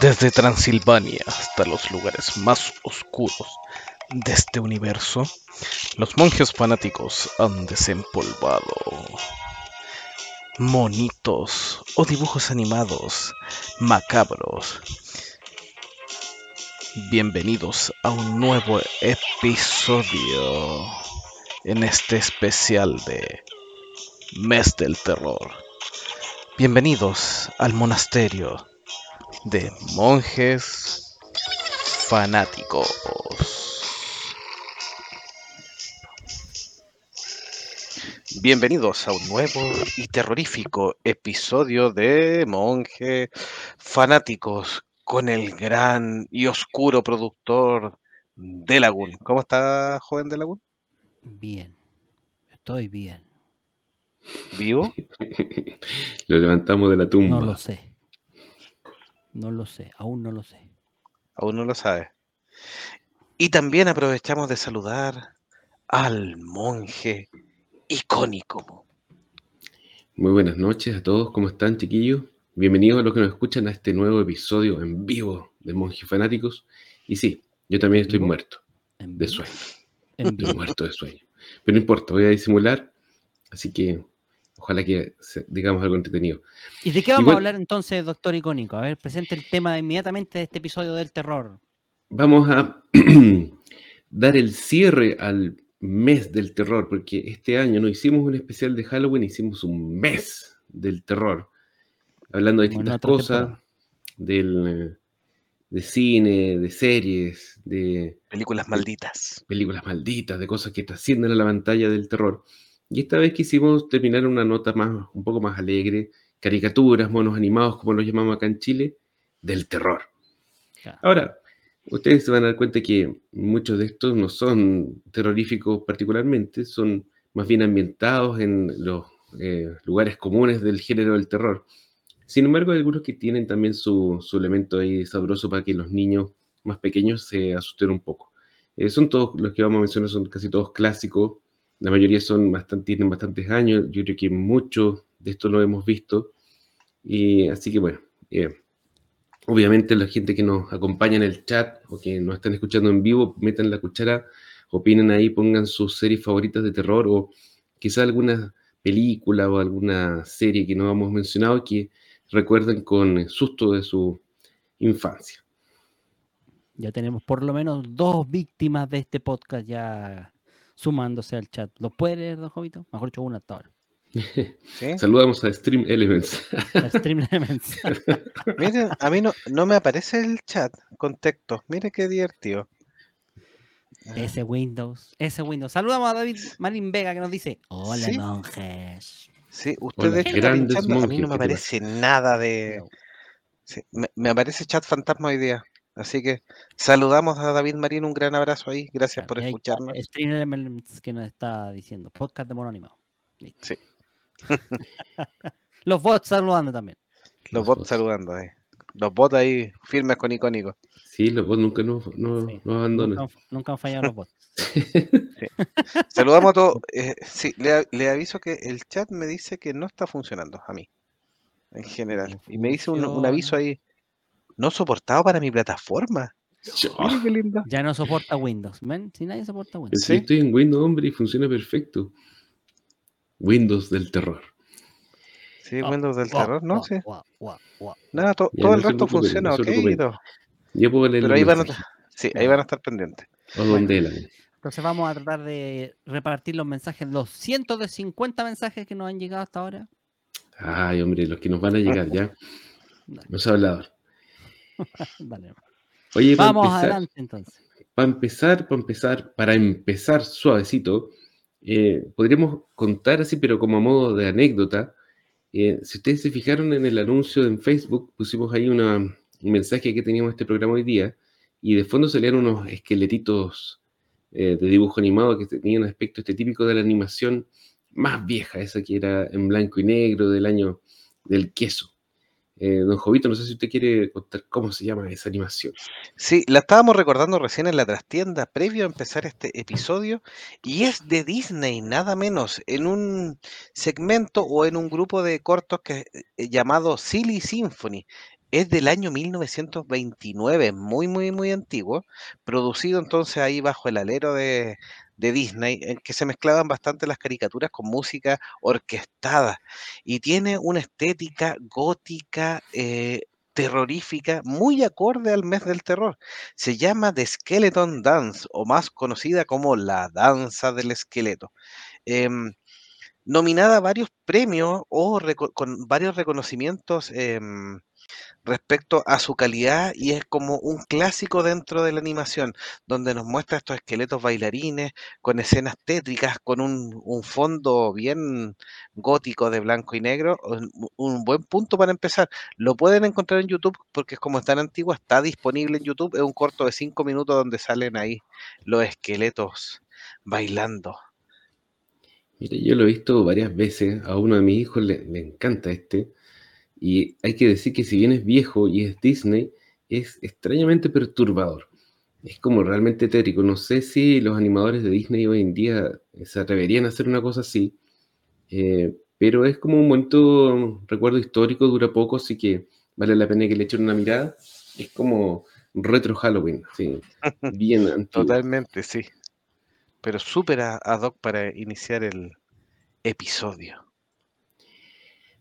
Desde Transilvania hasta los lugares más oscuros de este universo, los monjes fanáticos han desempolvado monitos o dibujos animados macabros. Bienvenidos a un nuevo episodio en este especial de Mes del Terror. Bienvenidos al monasterio de monjes fanáticos. Bienvenidos a un nuevo y terrorífico episodio de Monje Fanáticos con el gran y oscuro productor de Lagún. ¿Cómo está, joven de Lagún? Bien, estoy bien. ¿Vivo? Lo levantamos de la tumba. No lo sé. No lo sé, aún no lo sé. Aún no lo sabe. Y también aprovechamos de saludar al monje icónico. Muy buenas noches a todos, ¿cómo están chiquillos? Bienvenidos a los que nos escuchan a este nuevo episodio en vivo de Monjes Fanáticos. Y sí, yo también estoy muerto de sueño. Estoy muerto de sueño. Pero no importa, voy a disimular, así que ojalá que digamos algo entretenido. ¿Y de qué vamos a hablar entonces, doctor icónico? A ver, presente el tema inmediatamente de este episodio del terror. Vamos a dar el cierre al mes del terror, porque este año no hicimos un especial de Halloween, hicimos un mes del terror, hablando de distintas cosas, del, de cine, de series, de... Películas malditas. Películas malditas, de cosas que trascienden a la pantalla del terror. Y esta vez quisimos terminar una nota más, un poco más alegre, caricaturas, monos animados, como los llamamos acá en Chile, del terror. Ahora, ustedes se van a dar cuenta que muchos de estos no son terroríficos particularmente, son más bien ambientados en los eh, lugares comunes del género del terror. Sin embargo, hay algunos que tienen también su, elemento ahí sabroso para que los niños más pequeños se asusten un poco. Eh, son todos, los que vamos a mencionar son casi todos clásicos, la mayoría son bastante, tienen bastantes años, yo creo que muchos de estos lo hemos visto, y así que bueno, eh, obviamente la gente que nos acompaña en el chat o que nos están escuchando en vivo, metan la cuchara, opinen ahí, pongan sus series favoritas de terror o quizá alguna película o alguna serie que no hemos mencionado que recuerden con susto de su infancia. Ya tenemos por lo menos dos víctimas de este podcast ya sumándose al chat. ¿Lo puede leer, don Jovito? Mejor dicho, una hasta ahora. Saludamos a Stream Elements. Stream Elements. Miren, a mí no, no me aparece el chat con texto. Mire qué divertido. Ese Windows, ese Windows. Saludamos a David Marín Vega que nos dice: Hola, monjes. Sí, ustedes a mí no me aparece nada de. me, me, aparece chat fantasma hoy día. Así que saludamos a David Marín, un gran abrazo ahí. Gracias por escucharnos. Stream Elements que nos está diciendo: podcast de mono Sí. Los bots saludando también. Los, bots, saludando, eh. Los bots ahí firmes con icónico. Sí, los bots nunca nos, abandonan. Nunca, han fallado los bots. Saludamos a todos. Eh, sí, le, aviso que el chat me dice que no está funcionando a mí, en general. Y me dice un, aviso ahí, no soportado para mi plataforma. Ya no soporta Windows. Si nadie soporta Windows. Sí, estoy en Windows, hombre, y funciona perfecto. Windows del terror. Sí, oh, Windows del terror, ¿no? Sí. Nada, todo el resto funciona, ok. Yo puedo leer Pero ahí van, a, sí, ahí van a estar pendientes. entonces vamos a tratar de repartir los mensajes, los cientos de 50 mensajes que nos han llegado hasta ahora. Ay, hombre, los que nos van a llegar ya. Los habladores. Dale. Oye, vamos adelante entonces. Para empezar, para empezar, para empezar suavecito, eh, podríamos contar así, pero como a modo de anécdota, eh, si ustedes se fijaron en el anuncio en Facebook, pusimos ahí un mensaje que teníamos este programa hoy día, y de fondo salían unos esqueletitos eh, de dibujo animado que tenían aspecto este típico de la animación más vieja, esa que era en blanco y negro del año del queso. Eh, don Jovito, no sé si usted quiere contar cómo se llama esa animación. Sí, la estábamos recordando recién en la trastienda previo a empezar este episodio y es de Disney, nada menos, en un segmento o en un grupo de cortos que, eh, llamado Silly Symphony. es del año 1929, muy, muy, muy antiguo, producido entonces ahí bajo el alero de, de Disney, en que se mezclaban bastante las caricaturas con música orquestada y tiene una estética gótica, eh, terrorífica, muy acorde al mes del terror. Se llama The Skeleton Dance, o más conocida como la danza del esqueleto. Em, nominada a varios premios o con varios reconocimientos em, respecto a su calidad y es como un clásico dentro de la animación, donde nos muestra estos esqueletos bailarines con escenas tétricas, con un, un fondo bien gótico de blanco y negro, un, buen punto para empezar. Lo pueden encontrar en YouTube porque es como es tan antiguo, está disponible en YouTube, es un corto de cinco minutos donde salen ahí los esqueletos bailando. Mire, yo lo he visto varias veces, a uno de mis hijos le, le encanta este, y hay que decir que si bien es viejo y es Disney, es extrañamente perturbador. Es como realmente tétrico. No sé si los animadores de Disney hoy en día se atreverían a hacer una cosa así, eh, pero es como un momento, recuerdo histórico, dura poco, así que vale la pena que le echen una mirada. Es como retro Halloween, sí, bien antiguo. Totalmente, sí. Pero súper a- ad hoc para iniciar el episodio.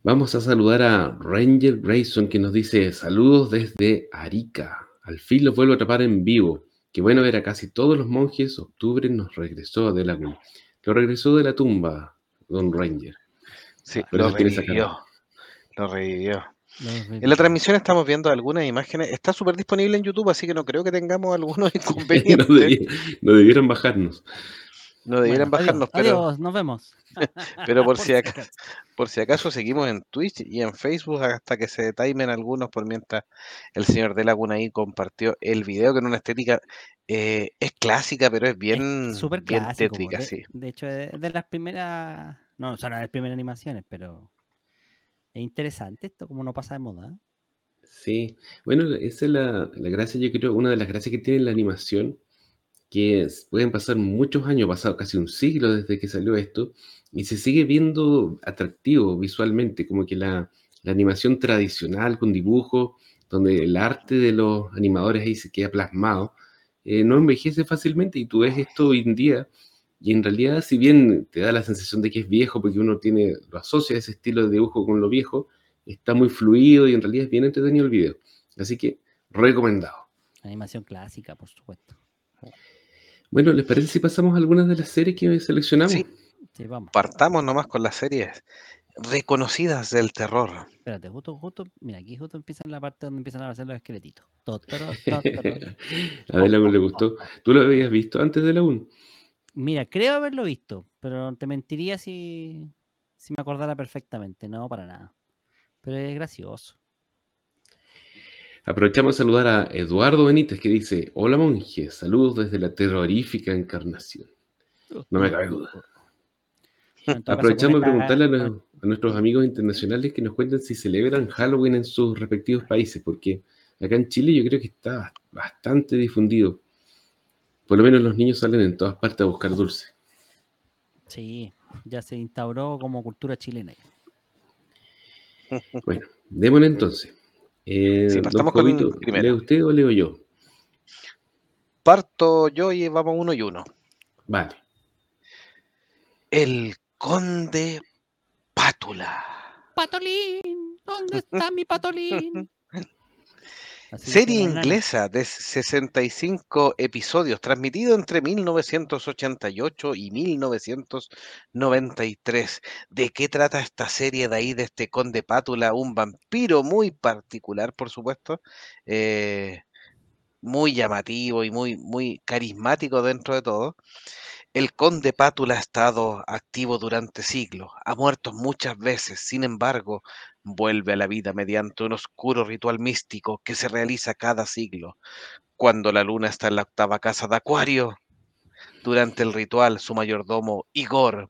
Vamos a saludar a Ranger Grayson que nos dice saludos desde Arica. Al fin los vuelvo a atrapar en vivo. Qué bueno ver a casi todos los monjes. Octubre nos regresó a Delagún. Lo regresó de la tumba, Don Ranger. Sí, lo revivió. Lo revivió. En la transmisión estamos viendo algunas imágenes. Está súper disponible en YouTube, así que no creo que tengamos algunos no, inconvenientes. no debieran bajarnos. No debieran Bueno, bajarnos, adiós, pero, adiós, nos vemos. pero por, si si acaso, acaso. por si acaso seguimos en Twitch y en Facebook hasta que se timen algunos por mientras el señor de Laguna ahí compartió el video que en una estética eh, es clásica, pero es bien, Es súper bien clásico. tétrica, De, sí. de hecho, es de las primeras. No, son las primeras animaciones, pero es interesante esto, como no pasa de moda. ¿eh? Sí, bueno, esa es la, la gracia, yo creo, una de las gracias que tiene la animación, que pueden pasar muchos años, pasado casi un siglo desde que salió esto, y se sigue viendo atractivo visualmente, como que la, la animación tradicional con dibujos, donde el arte de los animadores ahí se queda plasmado, eh, no envejece fácilmente, y tú ves esto hoy en día, y en realidad, si bien te da la sensación de que es viejo, porque uno tiene, lo asocia ese estilo de dibujo con lo viejo, está muy fluido y en realidad es bien entretenido el video. Así que recomendado. Animación clásica, por supuesto. Bueno, ¿les parece si pasamos a algunas de las series que seleccionamos? Sí. Sí, vamos. Partamos nomás con las series reconocidas del terror. Espérate, justo, justo, mira, aquí justo empieza la parte donde empiezan a aparecer los esqueletitos. A ver, le gustó. ¿Tú lo habías visto antes de la 1? Mira, creo haberlo visto, pero te mentiría si, si me acordara perfectamente. No, para nada. Pero es gracioso. Aprovechamos a saludar a Eduardo Benítez que dice, hola monje, saludos desde la terrorífica encarnación. No me cabe duda. Aprovechamos de preguntarle a nuestros amigos internacionales que nos cuenten si celebran Halloween en sus respectivos países, porque acá en Chile yo creo que está bastante difundido. Por lo menos los niños salen en todas partes a buscar dulce. Sí, ya se instauró como cultura chilena. Bueno, démosle entonces. Eh, Sí, partamos con primero. ¿lee usted o leo yo? Parto yo y vamos uno y uno. Vale. El Conde Pátula. Patolín, ¿dónde está mi patolín? Así Serie inglesa de 65 episodios, transmitido entre 1988 y 1993. ¿De qué trata esta serie de ahí, de este conde Pátula? Un vampiro muy particular, por supuesto, eh, muy llamativo y muy, muy carismático dentro de todo. El conde Pátula ha estado activo durante siglos, ha muerto muchas veces, sin embargo, vuelve a la vida mediante un oscuro ritual místico que se realiza cada siglo. Cuando la luna está en la octava casa de Acuario, durante el ritual, su mayordomo Igor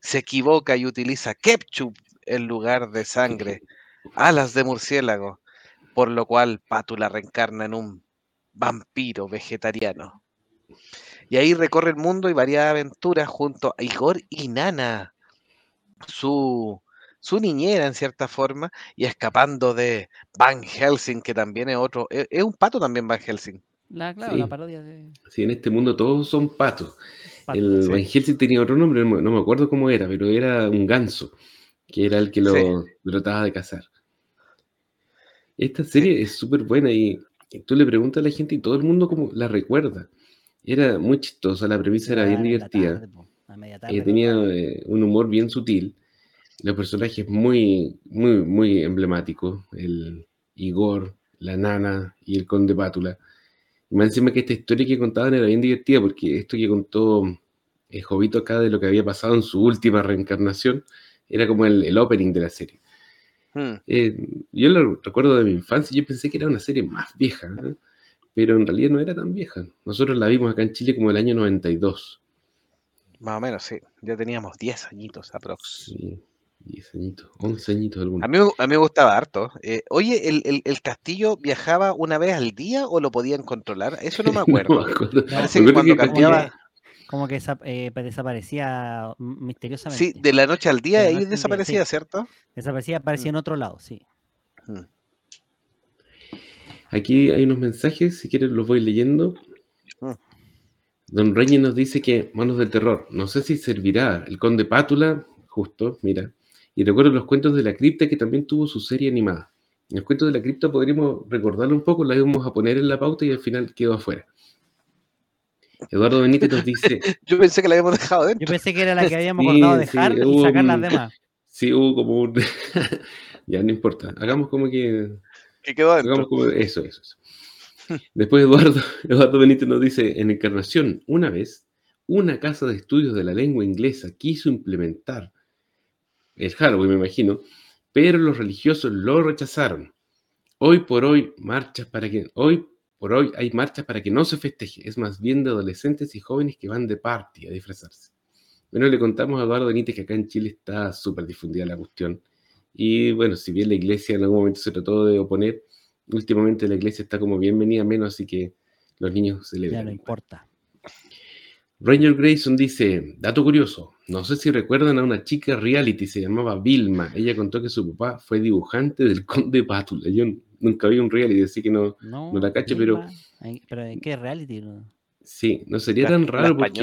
se equivoca y utiliza ketchup en lugar de sangre, alas de murciélago, por lo cual Pátula reencarna en un vampiro vegetariano. Y ahí recorre el mundo y varias aventuras junto a Igor y Nana, su su niñera en cierta forma y escapando de Van Helsing, que también es otro, es, es un pato también Van Helsing. La, claro, Sí. la parodia de. Sí, en este mundo todos son patos. Pato, El sí. Van Helsing tenía otro nombre, no me- acuerdo cómo era, pero era un ganso, que era el que lo Sí. trataba de cazar. Esta serie es súper buena y, tú le preguntas a la gente y todo el mundo como la recuerda. Era muy chistosa, la premisa era bien divertida. tarde, po, Eh, tenía eh, un humor bien sutil. Los personajes muy, muy, muy emblemáticos. El Igor, la nana y el conde Pátula. Y más encima que esta historia que contaban era bien divertida porque esto que contó eh, Jovito acá de lo que había pasado en su última reencarnación era como el, el opening de la serie. Hmm. Eh, yo lo recuerdo de mi infancia, yo pensé que era una serie más vieja, ¿eh? pero en realidad no era tan vieja. Nosotros la vimos acá en Chile como el año 92. Más o menos, sí. Ya teníamos 10 añitos aprox. Sí, 10 añitos, 11 añitos algunos. A mí, me- a mí me gustaba harto. Eh, oye, ¿el, el, el castillo viajaba una vez al día o lo podían controlar? Eso no me acuerdo. No me acuerdo. Parece que cuando que cambiaba, Como que desa- eh, desaparecía mm, misteriosamente. sí, de la noche al día De ahí día, desaparecía, sí. ¿cierto? Desaparecía, aparecía Mm. en otro lado, sí. Mm. Aquí hay unos mensajes, si quieres los voy leyendo. Mm. Don Reyes nos dice que Manos del Terror, no sé si servirá. El Conde Pátula, justo, mira. Y recuerdo los cuentos de la cripta que también tuvo su serie animada. En los cuentos de la cripta podríamos recordarlo un poco, la íbamos a poner en la pauta y al final quedó afuera. Eduardo Benítez nos dice, Yo pensé que la habíamos dejado Yo dentro. pensé que era la que habíamos Sí, acordado sí, dejar y sacar las demás. sí hubo como un... ya no importa, hagamos como que Que quedó Hagamos dentro. como eso, eso, eso. Después Eduardo, Eduardo Benítez nos dice, en Encarnación, una vez, una casa de estudios de la lengua inglesa quiso implementar el Halloween, me imagino, pero los religiosos lo rechazaron. Hoy por hoy, marchas para que, hoy por hoy hay marchas para que no se festeje, es más bien de adolescentes y jóvenes que van de party a disfrazarse. Bueno, le contamos a Eduardo Benítez que acá en Chile está súper difundida la cuestión. Y bueno, si bien la iglesia en algún momento se trató de oponer, últimamente la iglesia está como bienvenida menos, así que los niños Ya celebran. no igual. importa. Ranger Grayson dice, dato curioso, no sé si recuerdan a una chica reality, se llamaba Vilma. Ella contó que su papá fue dibujante del Conde Pátula. Yo nunca vi un reality, así que no, No, No la cacho, pero- Vilma, ay, pero ¿en qué reality? No, sí, no sería ¿La, tan la raro porque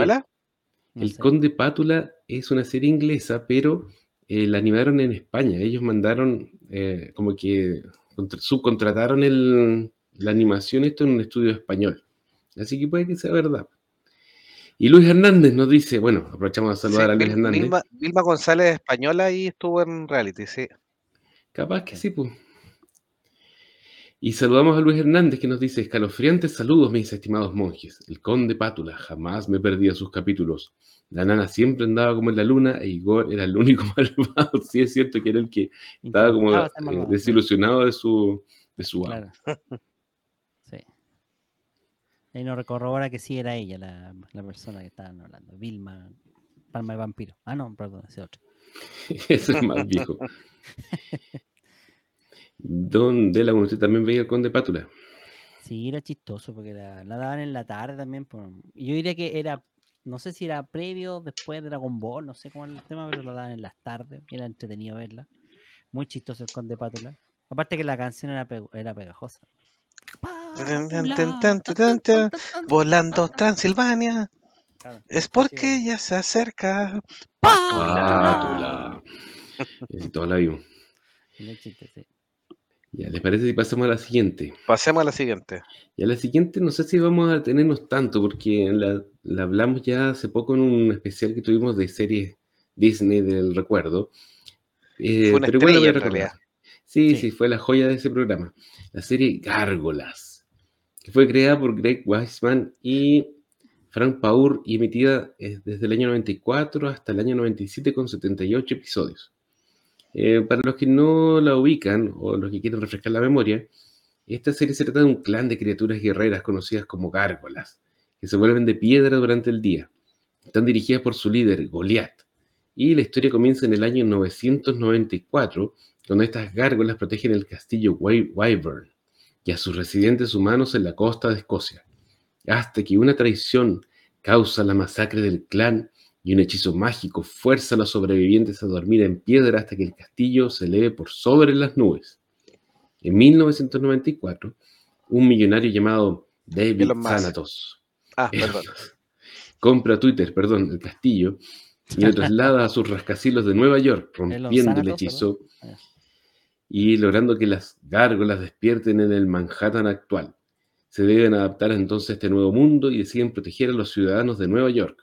no el sé. Conde Pátula es una serie inglesa, pero eh, la animaron en España. Ellos mandaron, eh, como que contra- subcontrataron el- la animación esto en un estudio español. Así que puede que sea verdad. Y Luis Hernández nos dice, bueno, aprovechamos a saludar Sí, a Luis Vil- Hernández. Vilma, Vilma González española y estuvo en reality, sí. Capaz que sí, pues. Y saludamos a Luis Hernández que nos dice, escalofriantes saludos, mis estimados monjes. El conde Pátula, jamás me perdía sus capítulos. La nana siempre andaba como en la luna e Igor era el único malvado. Sí, es cierto que era el que estaba como eh, desilusionado de su, de su. Claro. Ahí nos corrobora que sí era ella la, la persona que estaban hablando. Vilma, Palma de Vampiro. Ah, no, perdón, ese otro. Ese es más viejo. Don de la usted también veía el conde Pátula. Sí, era chistoso porque la, la daban en la tarde también. por- yo diría que era, no sé si era previo, después de Dragon Ball, no sé cómo era el tema, pero la daban en las tardes. Era entretenido verla. Muy chistoso el Conde Pátula. Aparte que la canción era, pe- era pegajosa. Volando Transilvania, es porque ella se acerca. Pátula. Y todos la vimos. Ya, ¿les parece si pasamos a la siguiente? Pasemos a la siguiente. Y a la siguiente no sé si vamos a tenernos tanto, porque la, la hablamos ya hace poco en un especial que tuvimos de series Disney del recuerdo. Eh, Fue una pero estrella, en recordar. realidad. Sí, Sí. sí, fue la joya de ese programa. La serie Gárgolas, que fue creada por Greg Weisman y Frank Paur y emitida eh, desde el año 94 hasta el año 97 con 78 episodios. Eh, para los que no la ubican o los que quieren refrescar la memoria, esta serie se trata de un clan de criaturas guerreras conocidas como gárgolas, que se vuelven de piedra durante el día. Están dirigidas por su líder, Goliath. Y la historia comienza en el año 994, cuando estas gárgolas protegen el castillo Wy- Wyvern y a sus residentes humanos en la costa de Escocia, hasta que una traición causa la masacre del clan y un hechizo mágico fuerza a los sobrevivientes a dormir en piedra hasta que el castillo se eleve por sobre las nubes. En 1994, un millonario llamado David. Thanatos Ah, compra Twitter, perdón, el castillo y lo traslada a sus rascacielos de Nueva York, Elon rompiendo el hechizo ¿verdad? Y logrando que las gárgolas despierten en el Manhattan actual. Se deben adaptar entonces a este nuevo mundo y deciden proteger a los ciudadanos de Nueva York.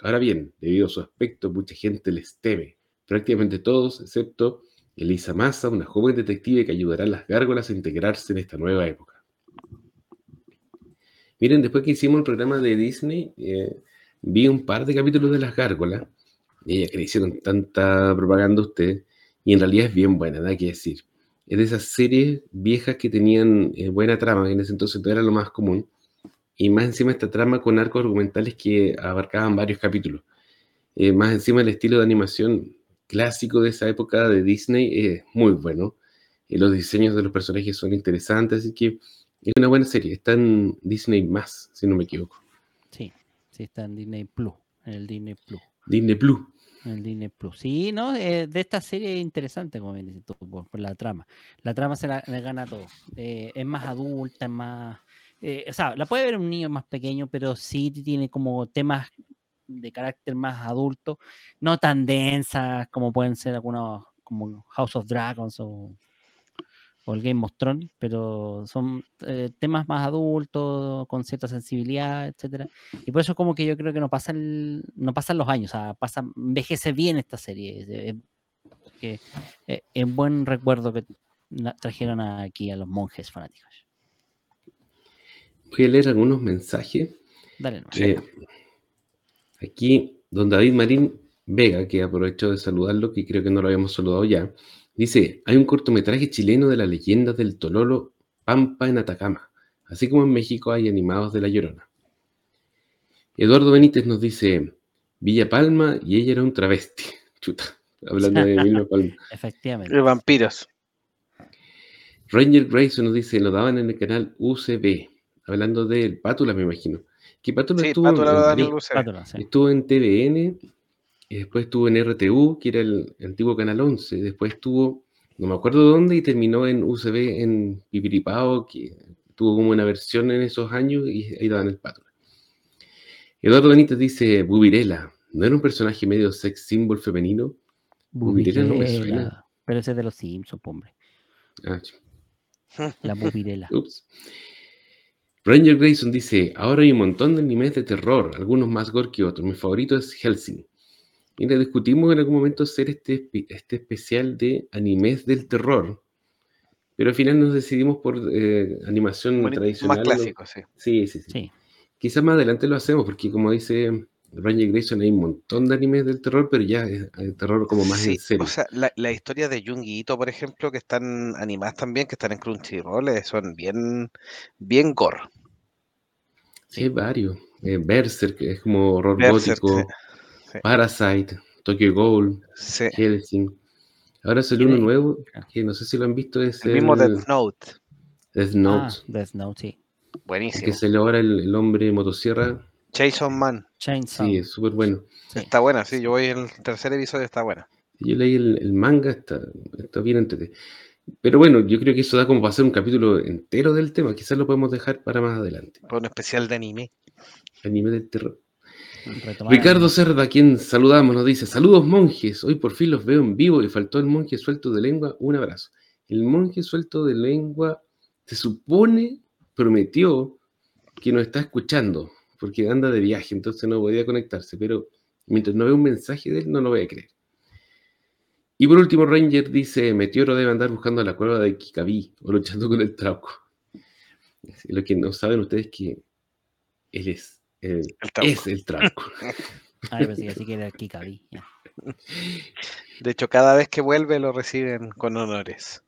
Ahora bien, debido a su aspecto, mucha gente les teme. Prácticamente todos, excepto Elisa Massa, una joven detective que ayudará a las gárgolas a integrarse en esta nueva época. Miren, después que hicimos el programa de Disney, eh, vi un par de capítulos de las gárgolas, y que le hicieron tanta propaganda a ustedes, y en realidad es bien buena, nada que decir. Es de esas series viejas que tenían eh, buena trama, que en ese entonces no era lo más común, y más encima esta trama con arcos argumentales que abarcaban varios capítulos. Eh, más encima el estilo de animación clásico de esa época de Disney es muy bueno. Y los diseños de los personajes son interesantes, así que es una buena serie. Está en Disney más, si no me equivoco. Sí, sí está en Disney Plus, en el Disney Plus. Disney Plus. El Disney Plus. Sí, ¿no? Eh, de esta serie es interesante, como bien dices tú, por, por la trama. La trama se la, gana a todo. Eh, es más adulta, es más. eh, o sea, la puede ver un niño más pequeño, pero sí tiene como temas de carácter más adulto, no tan densas como pueden ser algunos, como House of Dragons o, o el Game of Thrones, pero son eh, temas más adultos, con cierta sensibilidad, etcétera. Y por eso como que yo creo que no pasan, no pasan los años, o sea, pasa, envejece bien esta serie. Es, es- eh, es buen recuerdo que trajeron aquí a los monjes fanáticos. Voy a leer algunos mensajes. Dale, nomás. Eh, aquí, don David Marín Vega, que aprovecho de saludarlo, que creo que no lo habíamos saludado ya, dice, hay un cortometraje chileno de las leyendas del Tololo Pampa en Atacama, así como en México hay animados de La Llorona. Eduardo Benítez nos dice, Villa Palma y ella era un travesti. Chuta, hablando de Vilma Palma. Efectivamente. De vampiros. Ranger Grayson nos dice, lo daban en el canal UCB, hablando del Pátula, me imagino. Que Pátula Sí, estuvo Pato la en- en-. Pátula, sí. Estuvo en TVN, y después estuvo en RTU, que era el antiguo Canal 11. Después estuvo, no me acuerdo dónde, y terminó en UCB en Pipiripao, que tuvo como una versión en esos años y ahí daban el patrón. Eduardo Benítez dice, Bubirela, ¿no era un personaje medio sex symbol femenino? Bubirela no me suena. Pero ese es de los Simpsons, hombre. Ah, La bubirela. ups. Ranger Grayson dice, ahora hay un montón de animes de terror, algunos más gore que otros. Mi favorito es Helsing. Mira, discutimos en algún momento hacer este, este especial de animes del terror, pero al final nos decidimos por eh, animación tradicional. Más ¿no? clásico, sí. Sí, sí, sí, Sí. Quizás más adelante lo hacemos, porque como dice Ranger Grayson, hay un montón de animes del terror, pero ya es el terror como más Sí, en serio. O sea, la, la historia de Jungi Ito, por ejemplo, que están animadas también, que están en Crunchyroll, eh, son bien, bien gore. Sí, hay varios. Eh, Berserk, que es como horror Berserk, gótico. sí, sí. Parasite, Tokyo Ghoul, Sí. Helsing. Ahora salió uno nuevo, ah. que no sé si lo han visto, es El mismo el Death Note. Death Ah, Note, Death Note, sí. Buenísimo. que salió ahora el, el hombre motosierra. Jason Man. Chainsaw. Sí, es súper bueno. sí. Está buena, sí. Yo voy en el tercer episodio, está buena. Yo leí el, el manga, está, está bien entretenido. Pero bueno, yo creo que eso da como para hacer un capítulo entero del tema. Quizás lo podemos dejar para más adelante. Fue un especial de anime. Anime del terror. Retomar Ricardo Cerda, a quien saludamos, nos dice: Saludos monjes, hoy por fin los veo en vivo y faltó el monje suelto de lengua. Un abrazo. El monje suelto de lengua se supone, prometió que nos está escuchando, porque anda de viaje, entonces no podía conectarse, pero mientras no vea un mensaje de él, no lo voy a creer. Y por último, Ranger dice: Meteoro debe andar buscando la cueva de Kikabi o luchando con el trauco. Lo que no saben ustedes es que él es el, El trauco. es el trauco. Ah, pensé que sí que era Kikabi. ya. De hecho, cada vez que vuelve lo reciben con honores.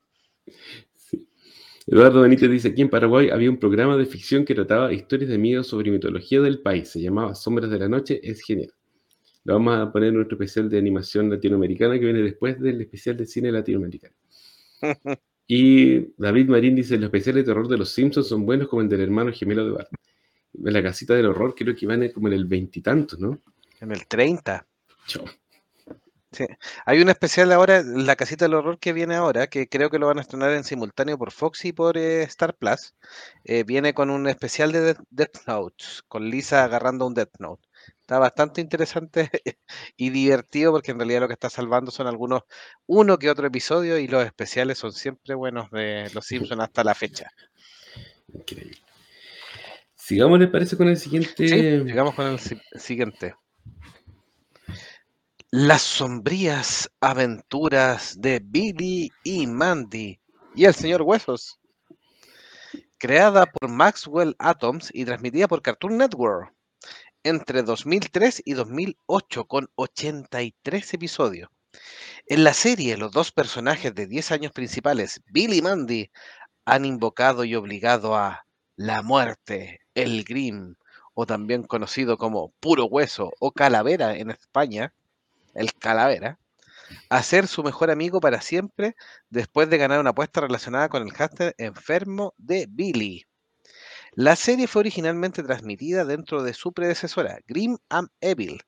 Eduardo Benítez dice, aquí en Paraguay había un programa de ficción que trataba historias de miedo sobre mitología del país. Se llamaba Sombras de la Noche. Es genial. Lo vamos a poner en nuestro especial de animación latinoamericana que viene después del especial de cine latinoamericano. Y David Marín dice, los especiales de terror de los Simpsons son buenos como el del hermano gemelo de Bart. La casita del horror creo que van como en el veintitantos, ¿no? En el 30. Chao. Sí. Hay un especial ahora, La Casita del Horror, que viene ahora, que creo que lo van a estrenar en simultáneo por Fox y por eh, Star Plus. Eh, viene con un especial de Death, Death Note, con Lisa agarrando un Death Note. Está bastante interesante y divertido porque en realidad lo que está salvando son algunos, uno que otro episodio y los especiales son siempre buenos de Los Simpsons hasta la fecha. Increíble. Sigamos, ¿les parece con el siguiente? Sí, llegamos con el si- siguiente. Las sombrías aventuras de Billy y Mandy y el señor Huesos. Creada por Maxwell Atoms y transmitida por Cartoon Network entre 2003 y 2008 con 83 episodios. En la serie, los dos personajes de 10 años principales, Billy y Mandy, han invocado y obligado a la muerte, el Grim, o también conocido como puro hueso o calavera en España, el calavera, a ser su mejor amigo para siempre después de ganar una apuesta relacionada con el hámster enfermo de Billy. La serie fue originalmente transmitida dentro de su predecesora, Grim and Evil,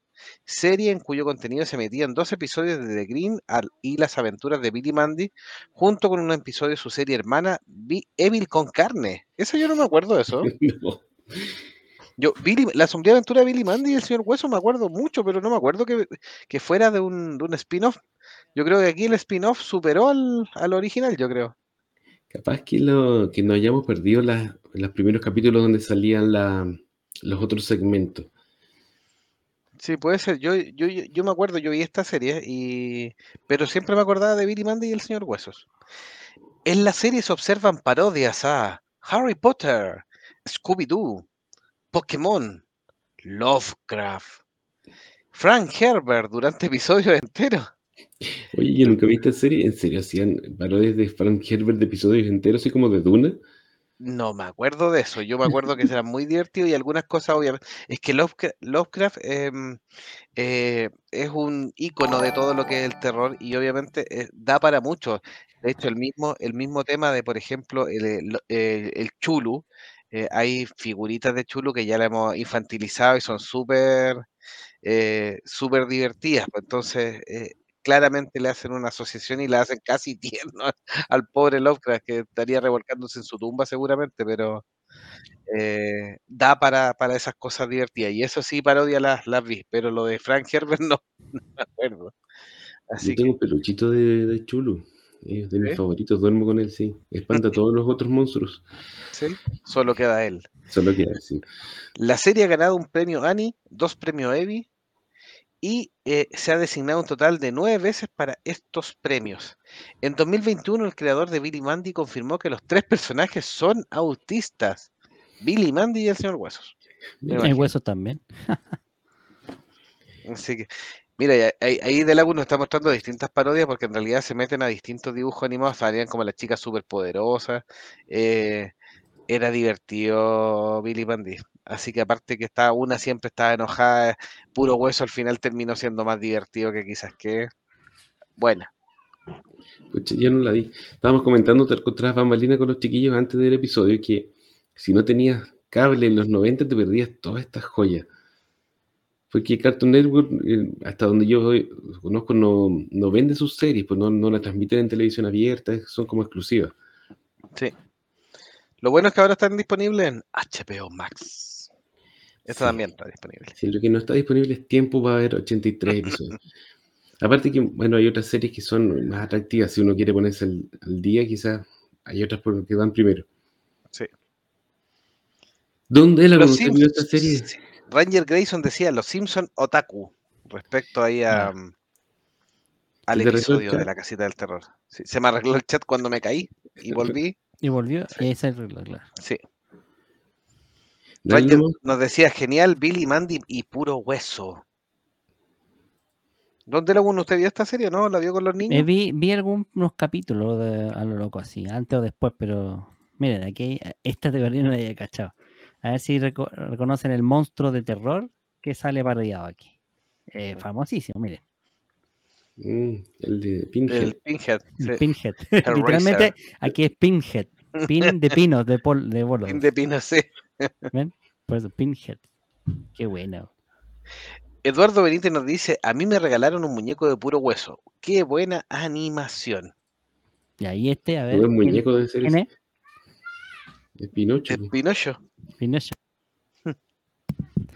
serie en cuyo contenido se metían dos episodios de The Green y las aventuras de Billy Mandy, junto con un episodio de su serie hermana Evil con carne. Eso yo no me acuerdo de eso. Yo, Billy, la sombría aventura de Billy Mandy y el señor Hueso me acuerdo mucho, pero no me acuerdo que, que fuera de un, de un spin-off. Yo creo que aquí el spin-off superó al, al original, yo creo. Capaz que, lo, que nos hayamos perdido las- los primeros capítulos donde salían la- los otros segmentos. Sí, puede ser. Yo, yo, yo, yo me acuerdo, yo vi esta serie, y... pero siempre me acordaba de Billy Mandy y el señor Huesos. En la serie se observan parodias a Harry Potter, Scooby-Doo, Pokémon, Lovecraft, Frank Herbert durante episodios enteros. Oye, yo nunca vi esta serie. ¿En serio hacían parodias de Frank Herbert de episodios enteros, así como de Duna? No me acuerdo de eso. Yo me acuerdo que eran muy divertidos y algunas cosas, obviamente. Es que Lovecraft, Lovecraft, em, eh, es un icono de todo lo que es el terror y obviamente eh, da para mucho. De hecho, el mismo, el mismo tema de, por ejemplo, el, el- el Chulu. Eh, hay figuritas de Chulu que ya la hemos infantilizado y son súper eh, súper divertidas. pues, Entonces, eh, claramente le hacen una asociación y la hacen casi tierno al pobre Lovecraft, que estaría revolcándose en su tumba seguramente, pero eh, da para, para esas cosas divertidas. Y eso sí, parodia las, las vi, pero lo de Frank Herbert no, no me acuerdo. Así Yo que tengo un peluchito de, de Chulu. Es de mis ¿Sí? favoritos, duermo con él, sí. Espanta a todos los otros monstruos. sí, solo queda él. Solo que así. La serie ha ganado un premio Annie, dos premios Emmy y eh, se ha designado un total de nueve veces para estos premios. En 2021, el creador de Billy Mandy confirmó que los tres personajes son autistas. Billy Mandy y el señor Huesos. El imagino. hueso también. Así que, mira, ahí, ahí de nos está mostrando distintas parodias porque en realidad se meten a distintos dibujos animados, salían como las chicas superpoderosas. eh, era divertido Billy Mandy. Así que aparte que estaba una siempre estaba enojada, puro hueso al final terminó siendo más divertido que quizás que buena. Pucha, yo no la vi. Estábamos comentando tras tras bambalinas con los chiquillos antes del episodio que si no tenías cable en los 90 te perdías todas estas joyas. Porque Cartoon Network, eh, hasta donde yo conozco, no, no vende sus series, pues no, no la transmiten en televisión abierta, son como exclusivas. Sí. Lo bueno es que ahora están disponibles en HBO Max. Esto Sí. también está disponible. Si lo que no está disponible es tiempo para ver 83 episodios. Aparte que, bueno, hay otras series que son más atractivas. Si uno quiere ponerse al, al día, quizás hay otras que van primero. Sí. ¿Dónde la usted vio esta serie? Simpsons- Ranger Grayson decía Los Simpson Otaku respecto ahí a, mm, al ¿Se arregló episodio de la casita del terror. Sí, se me arregló el chat cuando me caí y volví. Y volvió. Sí. Y ese es el reloj, claro. Sí. Ranger nos decía genial Billy, Mandy y puro hueso. ¿Dónde la uno usted vio esta serie? ¿No? ¿La vio con los Eh, niños? vi, vi algunos capítulos de, a lo loco así, antes o después, pero miren, aquí esta teoría no la había cachado. A ver si reco- reconocen el monstruo de terror que sale parodiado aquí. Eh, famosísimo, miren. Mm, el de Pinhead. El Pinhead. El sí. Pinhead. Hellraiser. Literalmente aquí es Pinhead. Pin de pinos, de, pol, de bolos. Pin de Pino, sí. ¿Ven? Por eso, Pinhead. Qué bueno. Eduardo Benítez nos dice, a mí me regalaron un muñeco de puro hueso. Qué buena animación. Y ahí este, a ver. Un ¿quién- muñeco de ser ¿Quién es? de Pinocho. Es Pinocho.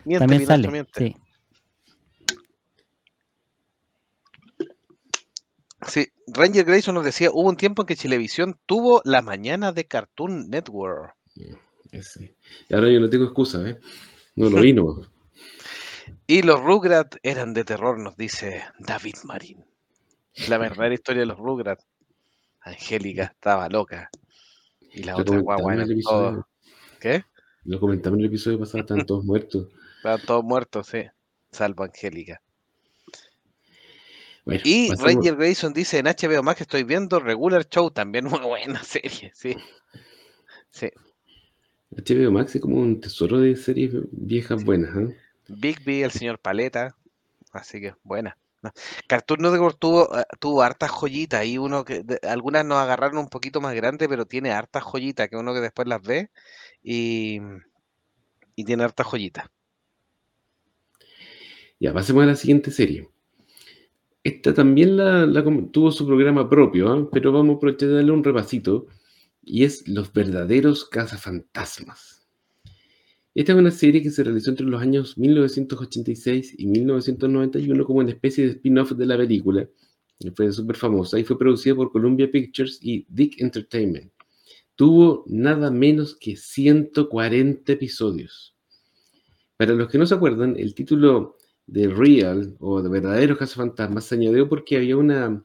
Miente, También sale. miente. Sí. Sí, Ranger Grayson nos decía, hubo un tiempo en que Chilevisión tuvo la mañana de Cartoon Network. Y ahora yo no tengo excusa, ¿eh? No lo vino. Y los Rugrats eran de terror, nos dice David Marín. La verdadera historia de los Rugrats. Angélica estaba loca. Y la otra guagua todos. episodio. ¿Qué? Lo comentamos en el episodio pasado, están todos muertos. Estaban todos muertos, sí. Salvo Angélica. Bueno, Y pasemos- Ranger Grayson dice en HBO Max que estoy viendo Regular Show, también muy buena serie, sí. Sí. HBO Max es como un tesoro de series viejas buenas, ¿eh? Bigby, el señor Paleta. Así que buena. Cartoon Network tuvo, eh, tuvo hartas joyitas y uno que de- algunas nos agarraron un poquito más grande, pero tiene hartas joyitas que uno que después las ve y, tiene hartas joyitas. Ya, pasemos a la siguiente serie. Esta también la, tuvo su programa propio, ¿ah? pero vamos a darle un repasito. Y es Los verdaderos cazafantasmas. Esta es una serie que se realizó entre los años 1986 y 1991 como una especie de spin-off de la película. Fue súper famosa y fue producida por Columbia Pictures y Dick Entertainment. Tuvo nada menos que 140 episodios. Para los que no se acuerdan, el título de Real o de Verdaderos Cazafantasmas se añadió porque había una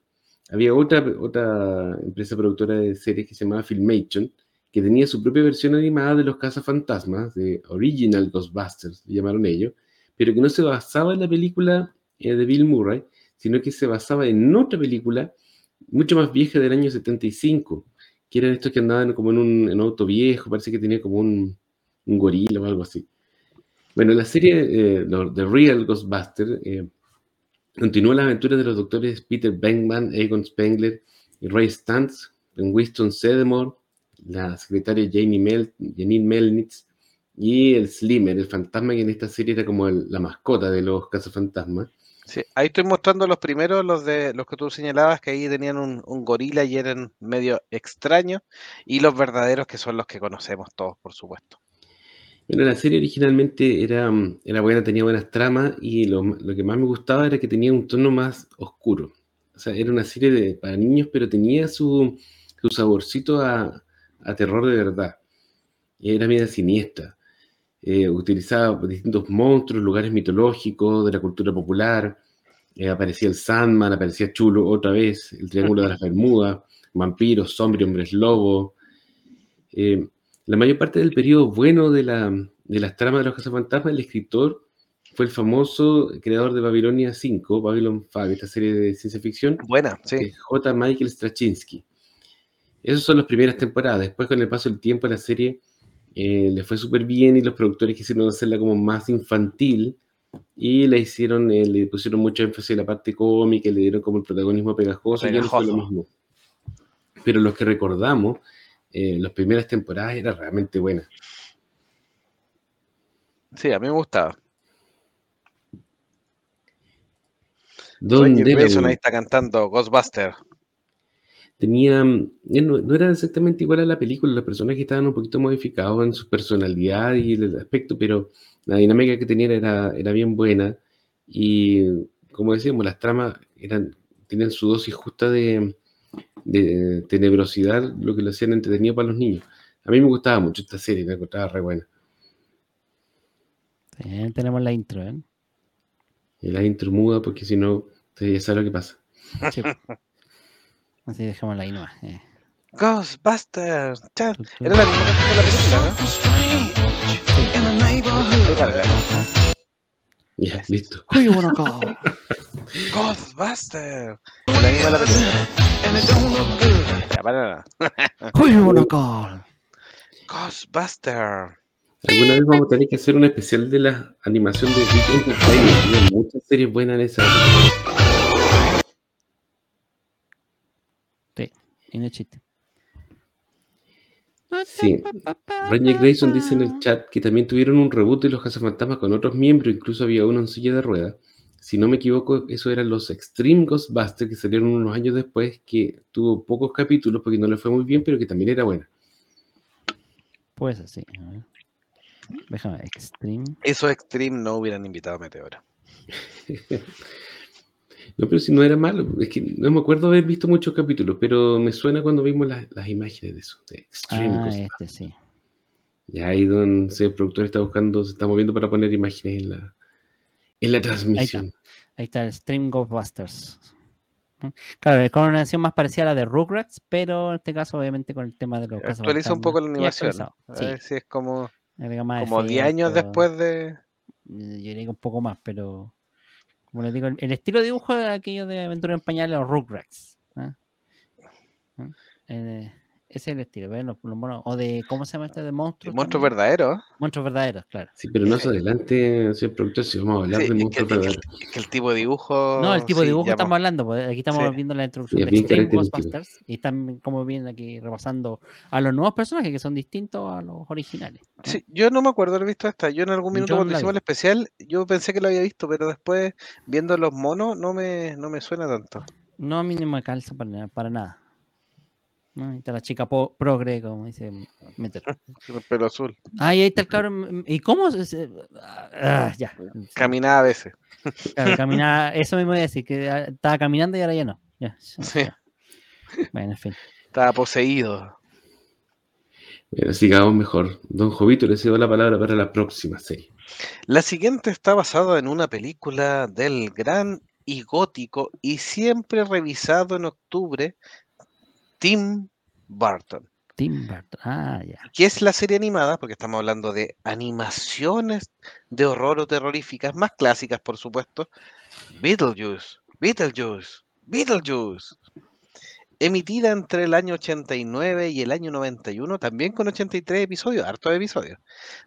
había otra, otra empresa productora de series que se llamaba Filmation que tenía su propia versión animada de los cazafantasmas, de Original Ghostbusters, llamaron ellos, pero que no se basaba en la película eh, de Bill Murray, sino que se basaba en otra película mucho más vieja del año 75, que eran estos que andaban como en un, auto viejo, parece que tenía como un, gorila o algo así. Bueno, la serie eh, The Real Ghostbuster eh, continúa las aventuras de los doctores Peter Venkman, Egon Spengler y Ray Stantz, en Winston Sedemore, la secretaria Janie Mel, Janine Melnitz y el Slimmer, el fantasma que en esta serie era como el- la mascota de los cazafantasmas. Sí, ahí estoy mostrando los primeros, los de los que tú señalabas, que ahí tenían un, un gorila y eran medio extraños, y los verdaderos que son los que conocemos todos, por supuesto. Bueno, la serie originalmente era, era buena, tenía buenas tramas y lo, lo que más me gustaba era que tenía un tono más oscuro. O sea, era una serie de, para niños, pero tenía su, su saborcito a, a terror de verdad. Y era media siniestra. Eh, utilizaba distintos monstruos, lugares mitológicos de la cultura popular. Eh, aparecía el Sandman, aparecía Chulo otra vez, el Triángulo de las Bermudas, vampiros, zombies, hombres lobo. Eh, la mayor parte del periodo bueno de, la, de las tramas de los cazafantasmas, el escritor fue el famoso creador de Babilonia 5, Babylon 5, esta serie de ciencia ficción, Buena, sí. J. Michael Straczynski. Esas son las primeras temporadas. Después, con el paso del tiempo, la serie eh, le fue súper bien y los productores quisieron hacerla como más infantil y la hicieron, eh, le pusieron mucho énfasis en la parte cómica, le dieron como el protagonismo pegajoso, y ya no fue lo Pegajoso. mismo. Pero los que recordamos, eh, las primeras temporadas era realmente buena. Sí, a mí me gustaba. Delaware ahí está cantando Ghostbuster. Tenía, no, no era exactamente igual a la película, los personajes estaban un poquito modificados en su personalidad y el aspecto, pero la dinámica que tenían era, era bien buena y como decíamos, las tramas eran, tenían su dosis justa de, de tenebrosidad, lo que lo hacían entretenido para los niños. A mí me gustaba mucho esta serie, me encontraba re buena. Sí, tenemos la intro, ¿eh? Y la intro muda, porque si no, ya sabe lo que pasa. Sí. Así dejémosla ahí nomás. eh. Ghostbuster. Chan. Era la misma canción de la película, ¿no? Sí. Ya, listo. Who you wanna call? Ghostbuster. Era la misma la película. Ya, para nada. Who you wanna call? Ghostbuster. Alguna vez vamos a tener que hacer un especial de la animación de Dick Entertainment. Tiene muchas series buenas en esa. No es chiste. Sí. Ranger Grayson dice en el chat que también tuvieron un reboot de los cazafantasmas con otros miembros, incluso había uno en silla de ruedas. Si no me equivoco, eso eran los Extreme Ghostbusters que salieron unos años después, que tuvo pocos capítulos porque no le fue muy bien, pero que también era buena. Pues así. a ver. Déjame, Extreme. Esos Extreme no hubieran invitado a Meteora. No, pero si no era malo, es que no me acuerdo haber visto muchos capítulos, pero me suena cuando vimos las, las imágenes de eso, de Extreme Ah, este sí. Ya ahí donde el productor está buscando, se está moviendo para poner imágenes en la, en la transmisión. Ahí está el Stream Ghostbusters. ¿Mm? Claro, es con una animación más parecida a la de Rugrats, pero en este caso, obviamente, con el tema de los Actualiza un poco la animación. A ver si es como, Sí, como 10 años después de. Eh, Yo diría que un poco más, pero como les digo, el, estilo de dibujo de aquello de Aventura en Pañales o Rugrats. ¿ah? ¿Ah? Eh, es el estilo, ¿ven? Los, los monos- o de, ¿cómo se llama este de monstruos? Monstruos verdaderos. Monstruos verdaderos, claro. Sí, pero más adelante, señor productor, si vamos a hablar Sí, de monstruos verdaderos. es que el tipo de dibujo. No, el tipo de dibujo estamos hablando, pues aquí estamos Sí. viendo la introducción de bien Extreme. Ghostbusters y están como vienen aquí repasando a los nuevos personajes que son distintos a los originales. ¿no? Sí, yo no me acuerdo haber visto esta. Yo en algún minuto Yo no cuando hicimos el especial, yo pensé que lo había visto, pero después viendo los monos no me, no me suena tanto. No, a mí no me calza para, nada- para nada. ¿No? Ahí está la chica po- progre, como dice Meter. Con el pelo azul. Ah, y ahí está el cabrón. ¿Y cómo? se- se- ah, ya. Caminaba a veces. claro, caminaba, eso me voy a decir, que ah, estaba caminando y ahora ya no. Ya, ya, Sí. ya. Bueno, en fin. Estaba poseído. Bueno, sigamos mejor. Don Jovito, le cedo la palabra para la próxima serie. La siguiente está basada en una película del gran y gótico y siempre revisado en octubre, Tim Burton. Tim Burton. Ah, ya. que es la serie animada, porque estamos hablando de animaciones de horror o terroríficas, más clásicas, por supuesto. Beetlejuice, Beetlejuice, Beetlejuice. Emitida entre el año 89 y el año 91, también con 83 episodios, hartos episodios.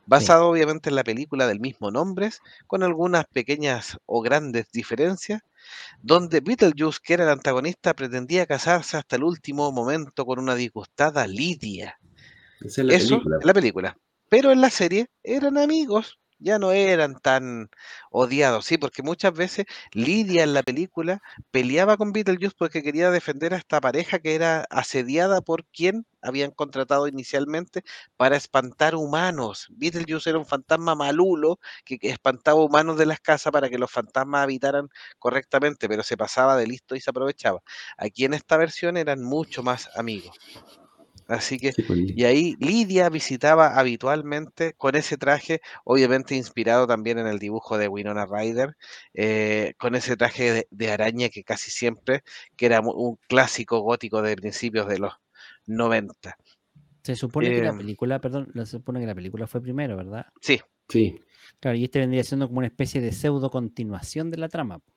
Basado obviamente en la película del mismo nombre, con algunas pequeñas o grandes diferencias, donde Beetlejuice, que era el antagonista, pretendía casarse hasta el último momento con una disgustada Lidia. Esa es la Eso película. en la película. Pero en la serie eran amigos, ya no eran tan odiados, sí, porque muchas veces Lidia en la película peleaba con Beetlejuice porque quería defender a esta pareja que era asediada por quien habían contratado inicialmente para espantar humanos. Beetlejuice era un fantasma malulo que, que espantaba humanos de las casas para que los fantasmas habitaran correctamente, pero se pasaba de listo y se aprovechaba. Aquí en esta versión eran mucho más amigos. Así que Sí, pues, y ahí Lidia visitaba habitualmente con ese traje, obviamente inspirado también en el dibujo de Winona Ryder, eh, con ese traje de, de araña que casi siempre, que era un clásico gótico de principios de los 90. Se supone que la Em. película, perdón, se supone que la película fue primero, ¿verdad? Sí, sí. Claro, y este vendría siendo como una especie de pseudo continuación de la trama. po.